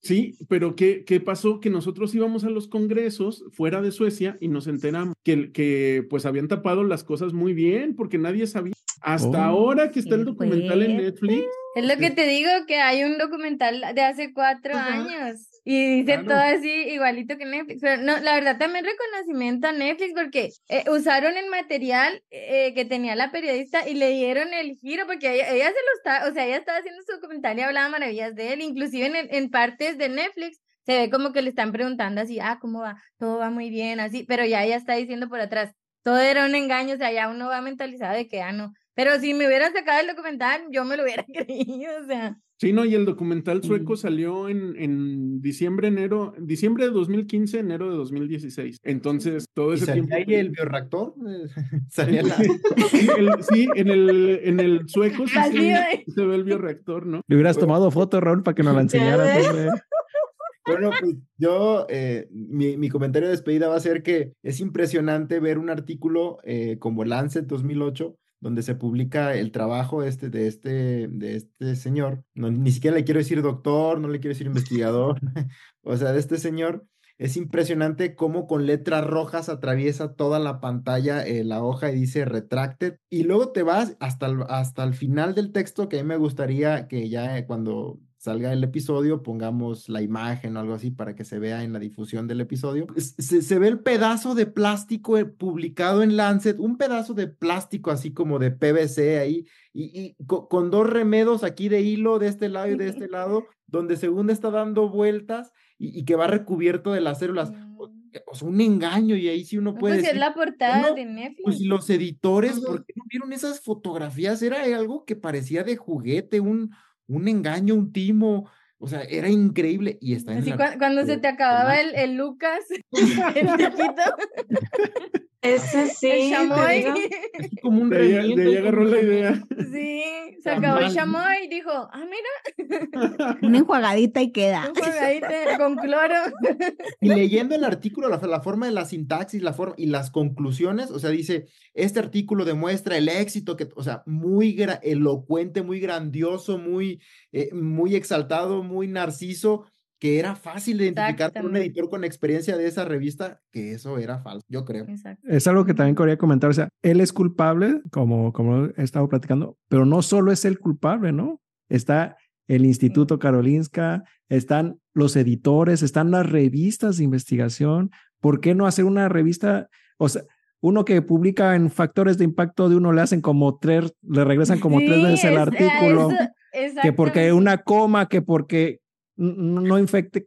Sí, pero ¿qué, ¿qué pasó? Que nosotros íbamos a los congresos fuera de Suecia y nos enteramos que, que pues habían tapado las cosas muy bien porque nadie sabía. Hasta Oh. ahora que está el documental en. Netflix. Es lo que te digo, que hay un documental de hace cuatro Ajá. años y dice Claro. todo así igualito que Netflix. Pero no, la verdad también reconocimiento a Netflix porque eh, usaron el material eh, que tenía la periodista y le dieron el giro porque ella, ella se lo está, o sea, ella estaba haciendo su documental y hablaba maravillas de él, inclusive en, en partes de Netflix. Se ve como que le están preguntando así, ah, ¿cómo va? Todo va muy bien, así, pero ya ella está diciendo por atrás, todo era un engaño, o sea, ya uno va mentalizado de que, ah, no. Pero si me hubieran sacado el documental, yo me lo hubiera creído, o sea. Sí, no, y el documental sueco Mm. salió en, en diciembre, enero, diciembre de 2015, enero de 2016. Entonces, todo ¿Y ese salía tiempo. ahí el salía la... Sí, el- sí, en el, en el sueco sí se, ve el bioreactor, ¿no? Le hubieras tomado foto, Raúl, para que nos la enseñaras. Bueno, pues yo, eh, mi, mi comentario de despedida va a ser que es impresionante ver un artículo eh, como Lancet 2008, donde se publica el trabajo este, de, este, de este señor. No, ni siquiera le quiero decir doctor, no le quiero decir investigador, o sea, de este señor, es impresionante cómo con letras rojas atraviesa toda la pantalla eh, la hoja y dice retracted. Y luego te vas hasta el, hasta el final del texto, que a mí me gustaría que ya eh, cuando salga el episodio, pongamos la imagen o algo así para que se vea en la difusión del episodio. Se, se ve el pedazo de plástico eh, publicado en Lancet, un pedazo de plástico así como de PVC ahí, y, y con dos remedos aquí de hilo de este lado y de este lado, donde según está dando vueltas y, y que va recubierto de las células. O, Mm. o sea, un engaño, y ahí sí uno puede Pues es decir, la portada no, de Netflix. pues los editores. ¿por qué no vieron esas fotografías? Era algo que parecía de juguete, un, un engaño, un timo, o sea, era increíble y está en Así cua- cuando se te acababa el, el Lucas, el Ese sí, el te chamoy. digo. Así como un De ahí, de como agarró la idea. Sí, se Tan acabó el chamoy y dijo, ah, mira, Una enjuagadita y queda. un juegadito con cloro. Y leyendo el artículo, la, la forma de la sintaxis, la forma y las conclusiones, o sea, dice, este artículo demuestra el éxito que, o sea, muy elocuente, muy grandioso, muy, eh, muy exaltado, muy narciso, que era fácil de identificar por un editor con experiencia de esa revista, que eso era falso, yo creo. Exacto. Es algo que también quería comentar. O sea, él es culpable, como, como he estado platicando, pero no solo es el culpable, ¿no? Está el Instituto Karolinska, están los editores, están las revistas de investigación. ¿Por qué no hacer una revista? O sea, uno que publica en factores de impacto de uno le hacen como tres, le regresan como tres Sí, veces el es- a artículo, eso- que porque una coma, que porque no infecte.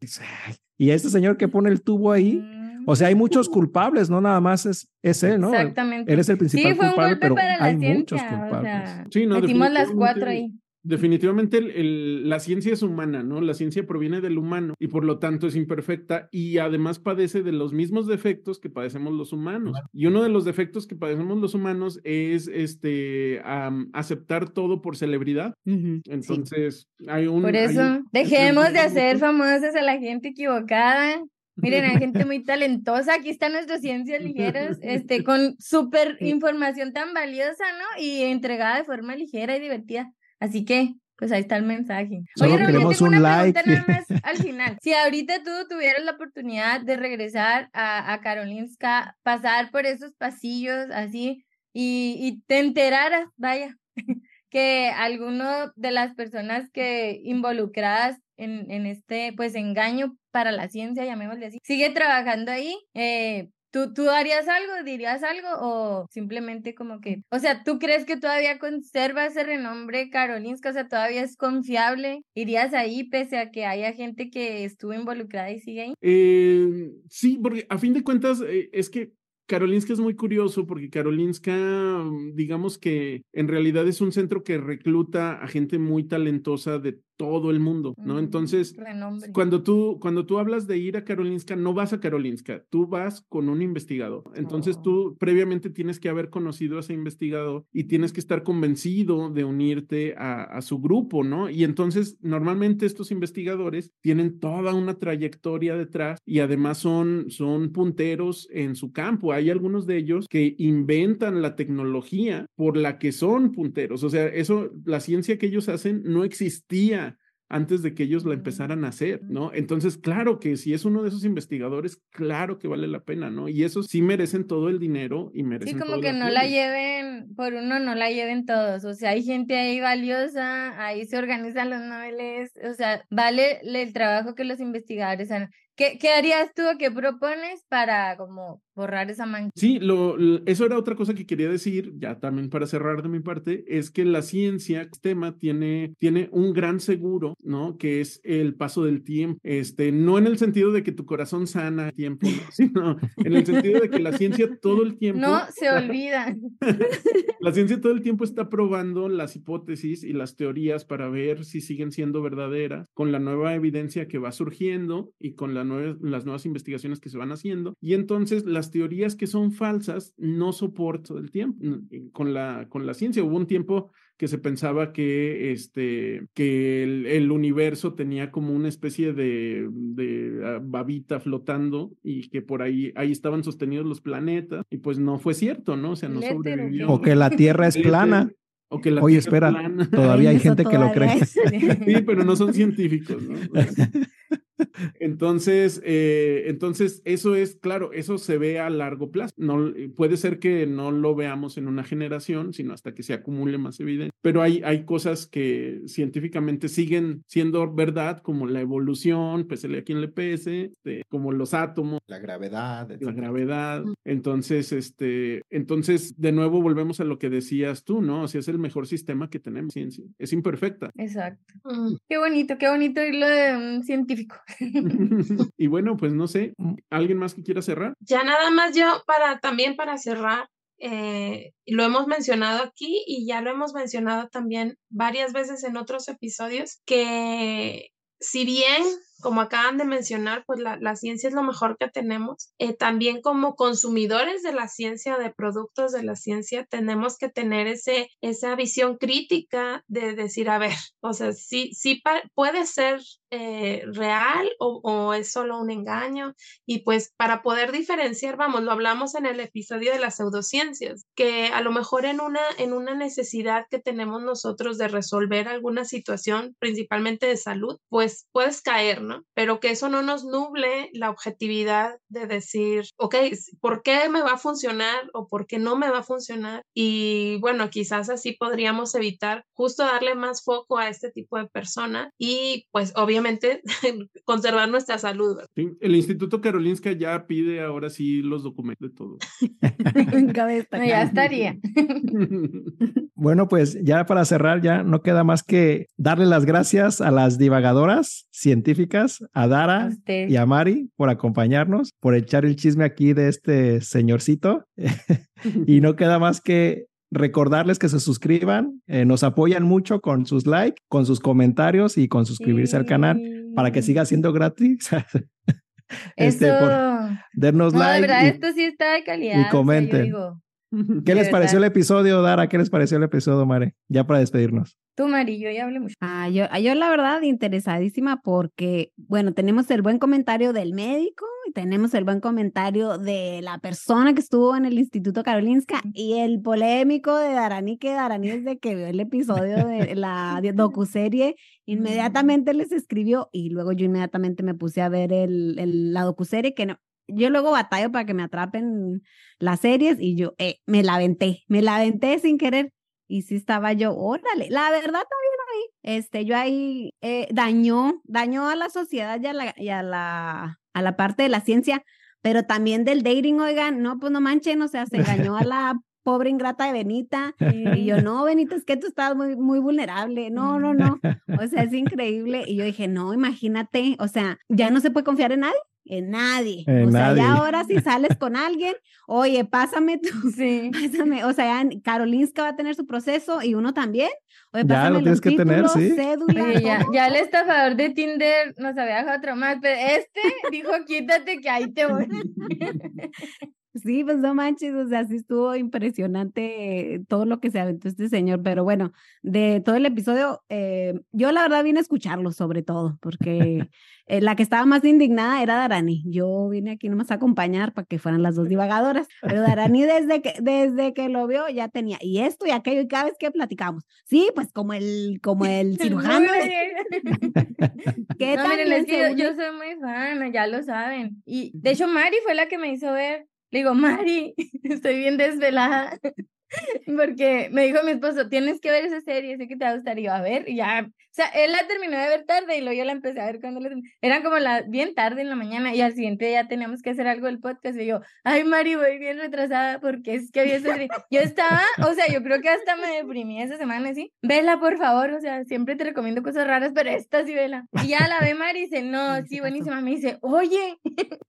Y este señor que pone el tubo ahí, o sea, hay muchos culpables, no nada más es, es él, ¿no? Exactamente. Él es el Sí, principal fue un culpable, golpe pero para la hay ciencia. muchos o culpables. sea, Sí, no, metimos las cuatro ahí. Definitivamente el- el- la ciencia es humana, ¿no? La ciencia proviene del humano y por lo tanto es imperfecta y además padece de los mismos defectos que padecemos los humanos. Y uno de los defectos que padecemos los humanos es este aceptar todo por celebridad. Entonces, hay un... Por eso, un- dejemos de hacer famosas a la gente equivocada. Miren, hay gente muy talentosa. Aquí están nuestras ciencias ligeras, este, con súper información tan valiosa, ¿no? Y entregada de forma ligera y divertida. Así que, pues ahí está el mensaje. Solo yo queremos tengo un una like. pregunta nada más al final. Si ahorita tú tuvieras la oportunidad de regresar a, a Karolinska, pasar por esos pasillos así y, y te enteraras, vaya, que alguno de las personas que involucradas en, en este pues engaño para la ciencia, llamémosle así, sigue trabajando ahí, eh, ¿tú, ¿tú harías algo, dirías algo o simplemente como que, o sea, ¿tú crees que todavía conserva ese renombre Karolinska? O sea, ¿todavía es confiable? ¿Irías ahí pese a que haya gente que estuvo involucrada y sigue ahí? Eh, sí, porque a fin de cuentas eh, es que Karolinska es muy curioso porque Karolinska, mm, digamos que en realidad es un centro que recluta a gente muy talentosa de todo el mundo, ¿no? Mm, Entonces, renombre. cuando tú, cuando tú hablas de ir a Karolinska, no vas a Karolinska, tú vas con un investigador. Entonces Oh. tú previamente tienes que haber conocido a ese investigador y tienes que estar convencido de unirte a, a su grupo, ¿no? Y entonces normalmente estos investigadores tienen toda una trayectoria detrás y además son, son punteros en su campo. Hay algunos de ellos que inventan la tecnología por la que son punteros. O sea, eso, la ciencia que ellos hacen no existía antes de que ellos la empezaran a hacer, ¿no? Entonces, claro que si es uno de esos investigadores, claro que vale la pena, ¿no? Y esos sí merecen todo el dinero y merecen Sí, como todo que no la lleven, por uno no la lleven todos, o sea, hay gente ahí valiosa, ahí se organizan los noveles, o sea, vale le- el trabajo que los investigadores han... ¿Qué, qué harías tú o qué propones para como borrar esa mancha? Sí, lo, l- eso era otra cosa que quería decir, ya también para cerrar de mi parte, es que la ciencia, el tema tiene, tiene un gran seguro, ¿no? Que es el paso del tiempo. Este, no en el sentido de que tu corazón sana tiempo, ¿no? sino en el sentido de que la ciencia todo el tiempo. No se olvida. La ciencia todo el tiempo está probando las hipótesis y las teorías para ver si siguen siendo verdaderas con la nueva evidencia que va surgiendo y con la nue- las nuevas investigaciones que se van haciendo. Y entonces las teorías que son falsas no soportan todo el tiempo. N- Con la, con la ciencia hubo un tiempo que se pensaba que, este, que el, el universo tenía como una especie de, de ah, babita flotando y que por ahí, ahí estaban sostenidos los planetas y pues no fue cierto, ¿no? O sea, no sobrevivió. O que la Tierra es plana. O que la Oye, espera, plana. Todavía hay Eso gente que lo cree. es. Sí, pero no son científicos, ¿no? Entonces, eh, entonces, eso es, claro, eso se ve a largo plazo. No, puede ser que no lo veamos en una generación, sino hasta que se acumule más evidencia. Pero hay, hay cosas que científicamente siguen siendo verdad, como la evolución, pese a quien le pese, este, como los átomos. La gravedad. La etcétera. gravedad. Entonces, este, entonces, de nuevo volvemos a lo que decías tú, ¿no? O sea, es el mejor sistema que tenemos, ciencia. Es imperfecta. Exacto. Mm. Qué bonito, qué bonito oírlo de un científico. y bueno, pues no sé, ¿alguien más que quiera cerrar? Ya nada más yo para también para cerrar, eh, lo hemos mencionado aquí y ya lo hemos mencionado también varias veces en otros episodios, que si bien, como acaban de mencionar, pues la, la ciencia es lo mejor que tenemos, eh, también como consumidores de la ciencia, de productos de la ciencia, tenemos que tener ese, esa visión crítica de decir, a ver, o sea, sí, sí puede ser eh, real o, o es solo un engaño. Y pues para poder diferenciar, vamos, lo hablamos en el episodio de las pseudociencias, que a lo mejor en una, en una necesidad que tenemos nosotros de resolver alguna situación, principalmente de salud, pues puedes caer, ¿no? Pero que eso no nos nuble la objetividad de decir, ok, ¿por qué me va a funcionar o por qué no me va a funcionar? Y bueno, quizás así podríamos evitar justo darle más foco a este tipo de persona y pues obviamente conservar nuestra salud. Sí, El Instituto Karolinska ya pide ahora sí los documentos de todo. No, ya estaría. Bueno, pues ya para cerrar, ya no queda más que darle las gracias a las divagadoras científicas, a A Dara y a Mari por acompañarnos, por echar el chisme aquí de este señorcito. y no queda más que recordarles que se suscriban, eh, nos apoyan mucho con sus likes, con sus comentarios y con suscribirse al canal para que siga siendo gratis. Eso. Este, por- Denos no, de like. verdad, y- esto sí está de calidad. o sea, yo comenten. ¿Qué de les pareció el episodio, Dara? ¿Qué les pareció el episodio, Mare? Ya para despedirnos. Tú, Mari, yo ya hablé mucho. Ah, yo, ah, yo la verdad interesadísima porque, bueno, tenemos el buen comentario del médico y tenemos el buen comentario de la persona que estuvo en el Instituto Karolinska y el polémico de Darani, que Darani desde que vio el episodio de la docuserie, inmediatamente les escribió y luego yo inmediatamente me puse a ver el, el- la docuserie que no. Yo luego batallo para que me atrapen las series y yo eh, me la aventé, me la aventé sin querer. Y sí estaba yo, órale, la verdad también ahí, este, yo ahí eh, dañó, dañó a la sociedad y a la, y a la, a la parte de la ciencia, pero también del dating, oigan, no, pues no manchen, o sea, se engañó a la pobre ingrata de Benita. Y yo, no, Benita, es que tú estás muy, muy vulnerable. No, no, no. O sea, es increíble. Y yo dije, no, imagínate, o sea, ya no se puede confiar en nadie. En nadie. En o sea, nadie. ya ahora si sales con alguien, oye, pásame tu, Sí. Pásame, o sea, ya Karolinska va a tener su proceso y uno también. Oye, Ya, pásame lo tienes los que tener, títulos, sí. cédula, Oye, ya, el estafador de Tinder nos había dejado traumados, pero este dijo, quítate que ahí te voy. Sí, pues no manches, o sea, sí estuvo impresionante eh, todo lo que se aventó este señor, pero bueno, de todo el episodio, eh, yo la verdad vine a escucharlo sobre todo, porque eh, la que estaba más indignada era Darani. Yo vine aquí nomás a acompañar para que fueran las dos divagadoras, pero Darani desde que, desde que lo vio ya tenía, y esto y aquello, y cada vez que platicamos, sí, pues como el, como el cirujano, que No, miren, yo soy muy fan, ya lo saben. Y de hecho, Mari fue la que me hizo ver. Le digo, Mari, estoy bien desvelada. Porque me dijo mi esposo, tienes que ver esa serie, sé que te va a gustar. Y yo, a ver, y ya. O sea, él la terminó de ver tarde y luego yo la empecé a ver cuando la. Eran como la, bien tarde en la mañana y al siguiente día teníamos que hacer algo del podcast. Y yo, ay, Mari, voy bien retrasada porque es que había esa serie. Yo estaba, o sea, yo creo que hasta me deprimí esa semana, así. Vela, por favor, o sea, siempre te recomiendo cosas raras, pero esta sí, vela. Y ya la ve Mari y dice, no, sí, buenísima. Me dice, oye,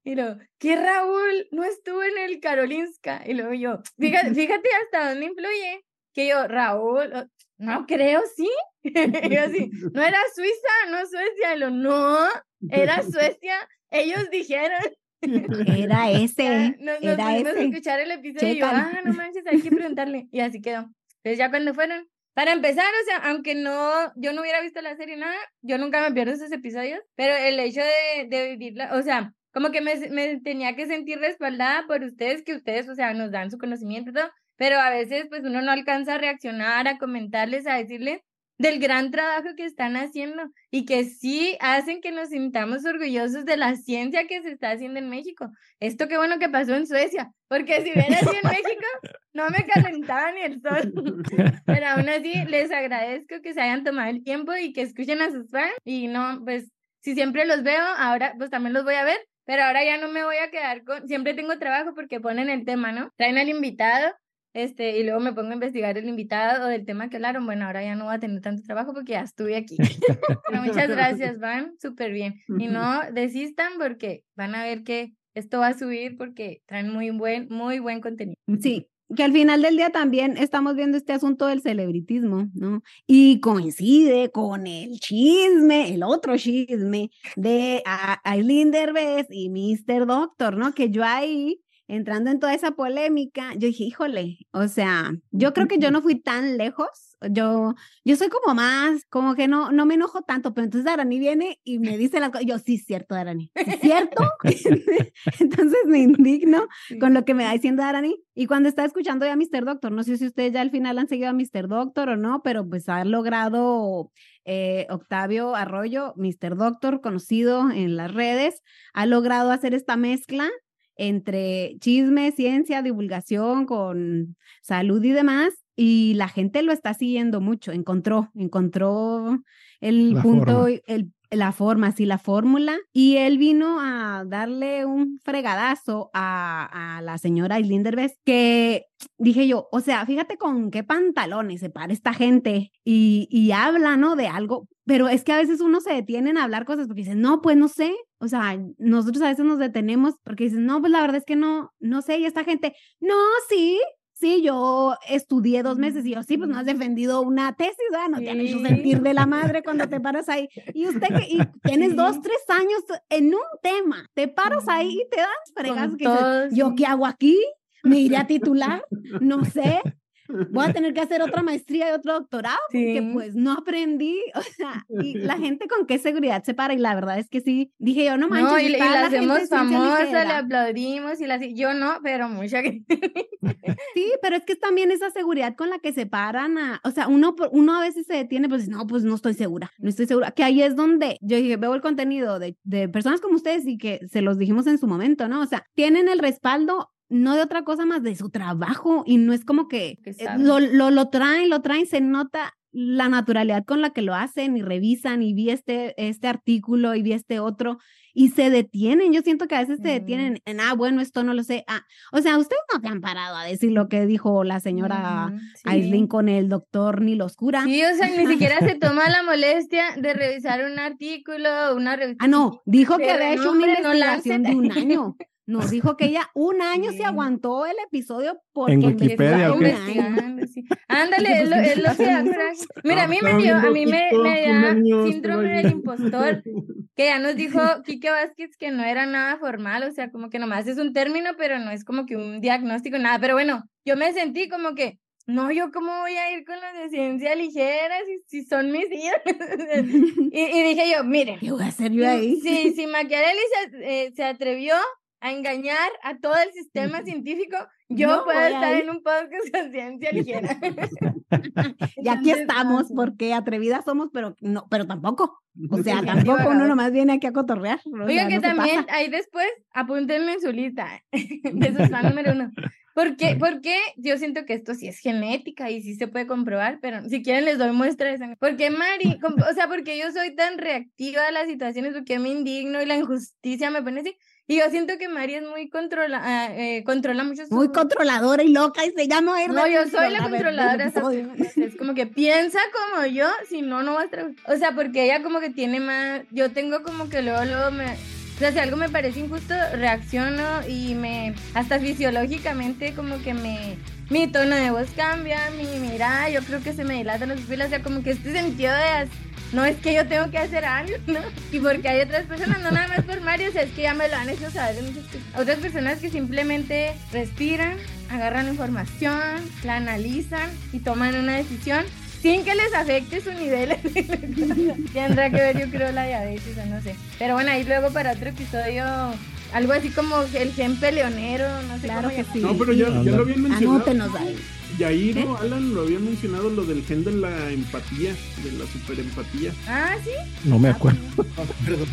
y luego, ¿qué Raúl no estuvo en el Karolinska? Y luego yo, fíjate, fíjate hasta dónde influye. Que yo, Raúl, no creo, sí. Y yo así, no era Suiza, no Suecia. Y lo, no, era Suecia. Ellos dijeron. era ese, nos, nos era ese. escuchar el episodio y yo, ah, no manches, hay que preguntarle. Y así quedó. Entonces ya cuando fueron, para empezar, o sea, aunque no, yo no hubiera visto la serie nada, yo nunca me pierdo esos episodios, pero el hecho de, de vivirla, o sea, como que me, me tenía que sentir respaldada por ustedes, que ustedes, o sea, nos dan su conocimiento y todo, pero a veces pues uno no alcanza a reaccionar, a comentarles, a decirles, del gran trabajo que están haciendo y que sí hacen que nos sintamos orgullosos de la ciencia que se está haciendo en México. Esto qué bueno que pasó en Suecia, porque si hubiera sido en México, no me calentaba ni el sol. Pero aún así, les agradezco que se hayan tomado el tiempo y que escuchen a sus fans. Y no, pues, si siempre los veo, ahora pues también los voy a ver, pero ahora ya no me voy a quedar con, siempre tengo trabajo porque ponen el tema, ¿no? Traen al invitado este, y luego me pongo a investigar el invitado del tema que hablaron. Bueno, ahora ya no voy a tener tanto trabajo porque ya estuve aquí. Pero muchas gracias, van súper bien. Y no desistan porque van a ver que esto va a subir porque traen muy buen, muy buen contenido. Sí, que al final del día también estamos viendo este asunto del celebritismo, ¿no? Y coincide con el chisme, el otro chisme de Aileen Derbez y Mr. Doctor, ¿no? Que yo ahí entrando en toda esa polémica, yo dije, híjole, o sea, yo creo que yo no fui tan lejos, yo, yo soy como más, como que no, no me enojo tanto, pero entonces Darani viene y me dice las cosas, yo, sí, cierto, Darani, ¿cierto? entonces me indigno con lo que me va diciendo Darani, y cuando estaba escuchando ya a Mr. Doctor, no sé si ustedes ya al final han seguido a Mr. Doctor o no, pero pues ha logrado eh, Octavio Arroyo, Mr. Doctor, conocido en las redes, ha logrado hacer esta mezcla entre chisme, ciencia, divulgación con salud y demás, y la gente lo está siguiendo mucho, encontró, encontró el punto, el, la forma, sí, la fórmula, y él vino a darle un fregadazo a, a la señora Derbez, que dije yo, o sea, fíjate con qué pantalones se para esta gente y, y habla, ¿no? De algo, pero es que a veces uno se detiene en hablar cosas porque dice, no, pues no sé, o sea, nosotros a veces nos detenemos porque dicen, no, pues la verdad es que no, no sé, y esta gente, no, sí, sí, yo estudié dos meses y yo, sí, pues no has defendido una tesis, ¿verdad? No te han hecho sentir de la madre cuando te paras ahí. Y usted que y tienes dos, tres años en un tema, te paras ahí y te das fregas que yo qué hago aquí, me iré a titular, no sé voy a tener que hacer otra maestría y otro doctorado porque pues no aprendí, o sea, y la gente con qué seguridad se para y la verdad es que sí, dije yo no manches. No, y, la, hacemos famosa, le aplaudimos y la yo no, pero mucha sí, pero es que también esa seguridad con la que se paran a, o sea, uno, uno a veces se detiene, pues no, pues no estoy segura, no estoy segura, que ahí es donde yo dije, veo el contenido de, de personas como ustedes y que se los dijimos en su momento, ¿no? O sea, tienen el respaldo no de otra cosa más de su trabajo y no es como que eh, lo, lo, lo, traen, lo traen, se nota la naturalidad con la que lo hacen y revisan y vi este, este artículo y vi este otro y se detienen. Yo siento que a veces se detienen en, ah, bueno, esto no lo sé. Ah, o sea, ustedes no te han parado a decir lo que dijo la señora Aislinn con el doctor ni lo oscura. Sí, o sea, ni siquiera se toma la molestia de revisar un artículo, una revista. Ah, no, dijo que había hecho una investigación de un año. Nos dijo que ella un año se aguantó el episodio porque en Wikipedia, un Ándale, él, lo Mira, a mí me dio, a mí me, da síndrome del impostor, que ya nos dijo Kike Vázquez que no era nada formal, o sea, como que nomás es un término, pero no es como que un diagnóstico, nada. Pero bueno, yo me sentí como que, no, yo cómo voy a ir con las de ciencia ligera si, si son mis hijos. y, y, dije yo, miren. ¿Qué voy a hacer yo ahí? Sí, si Machiavelli se, eh, se atrevió a engañar a todo el sistema científico, yo puedo estar en un podcast con ciencia ligera. y aquí estamos, porque atrevidas somos, pero no, pero tampoco. O sea, tampoco uno nomás viene aquí a cotorrear. Oiga, que también ahí después apúntenme en su lista de esos fan número uno. Porque, porque yo siento que esto sí es genética y sí se puede comprobar, pero si quieren les doy muestra de sangre. Porque Mari, o sea, porque yo soy tan reactiva a las situaciones, porque me indigno y la injusticia me pone así, y yo siento que María es muy controla, ah, eh, controla mucho Muy controladora y loca y se llama No, yo soy la controladora. es como que piensa como yo, si no, no va a estar... O sea, porque ella como que tiene más... Yo tengo como que luego, luego me... O sea, si algo me parece injusto, reacciono y me... Hasta fisiológicamente como que me... Mi tono de voz cambia, mi mirada, yo creo que se me dilatan los pupilas, o sea, como que este sentido de no es que yo tengo que hacer algo, ¿no? Y porque hay otras personas, no nada más por Mario, o sea, es que ya me lo han hecho saber muchas Otras personas que simplemente respiran, agarran información, la analizan y toman una decisión sin que les afecte su nivel. Tendrá que ver, yo creo, la diabetes o no sé. Pero bueno, ahí luego para otro episodio algo así como el gen peleonero, no sé claro que sí. No, pero ya, ya lo habían mencionado. Anótenos ahí. Y ahí, ¿Eh? ¿no? Alan lo había mencionado lo del gen de la empatía, de la superempatía. Ah, sí. No me acuerdo. Perdón.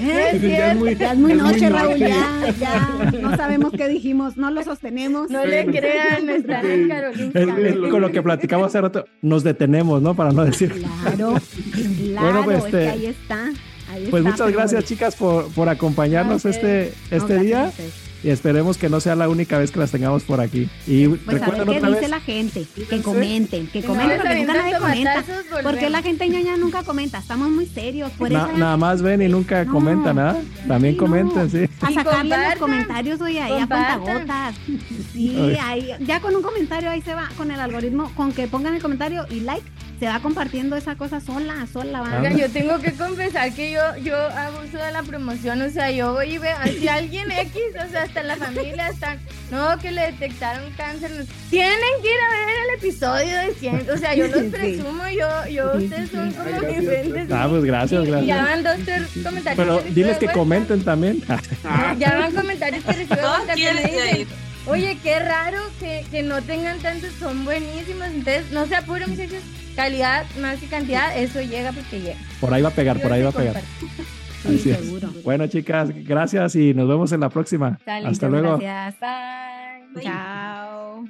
¿Eh? Ya es muy, Ya es muy ya es noche, Raúl, noche. ya, ya. No sabemos qué dijimos, no lo sostenemos. No le crean, en Ok. Carolina. Es- es con lo que platicamos hace rato, nos detenemos, ¿no? Para no decir. Claro, claro, Bueno, pues, es este, que ahí está. ahí Pues está, muchas gracias, chicas, por, por acompañarnos este, este gracias día ustedes. Y esperemos que no sea la única vez que las tengamos por aquí. Y Pues a ver recuerden qué otra dice vez. la gente, que comenten, que no comenten, porque nunca nadie comenta. tomatazos, ¿Por qué volvemos. la gente ñoña nunca comenta? Estamos muy serios. Por Na- eso nada más ven y nunca No. comentan, ¿ah? También Sí, comenten, no. sí. A sacarle los comentarios, oye, ahí a cuentagotas. Sí, ahí, ya con un comentario ahí se va, con el algoritmo, con que pongan el comentario y like, se va compartiendo esa cosa sola, sola va. Oigan, yo tengo que confesar que yo, yo abuso de la promoción, o sea, yo voy y veo, si alguien X, o sea, hasta la familia, hasta, no, que le detectaron cáncer, no- tienen que ir a ver el episodio de 100, o sea, yo los presumo, yo, yo, ustedes son como gracias, fuentes. Ah, pues gracias, Y Ya gracias. van dos, tres comentarios. Pero diles que vuelta. comenten también. Ya van comentarios que recibo Oye, qué raro que, que no tengan tantos, son buenísimos. Entonces, no se apuren, muchachos. Calidad más que cantidad, eso llega porque llega. Por ahí va a pegar, por ahí va a pegar. Sí, Así es. seguro. Bueno, chicas, gracias y nos vemos en la próxima. Dale, Hasta luego. Gracias. Bye. Chao.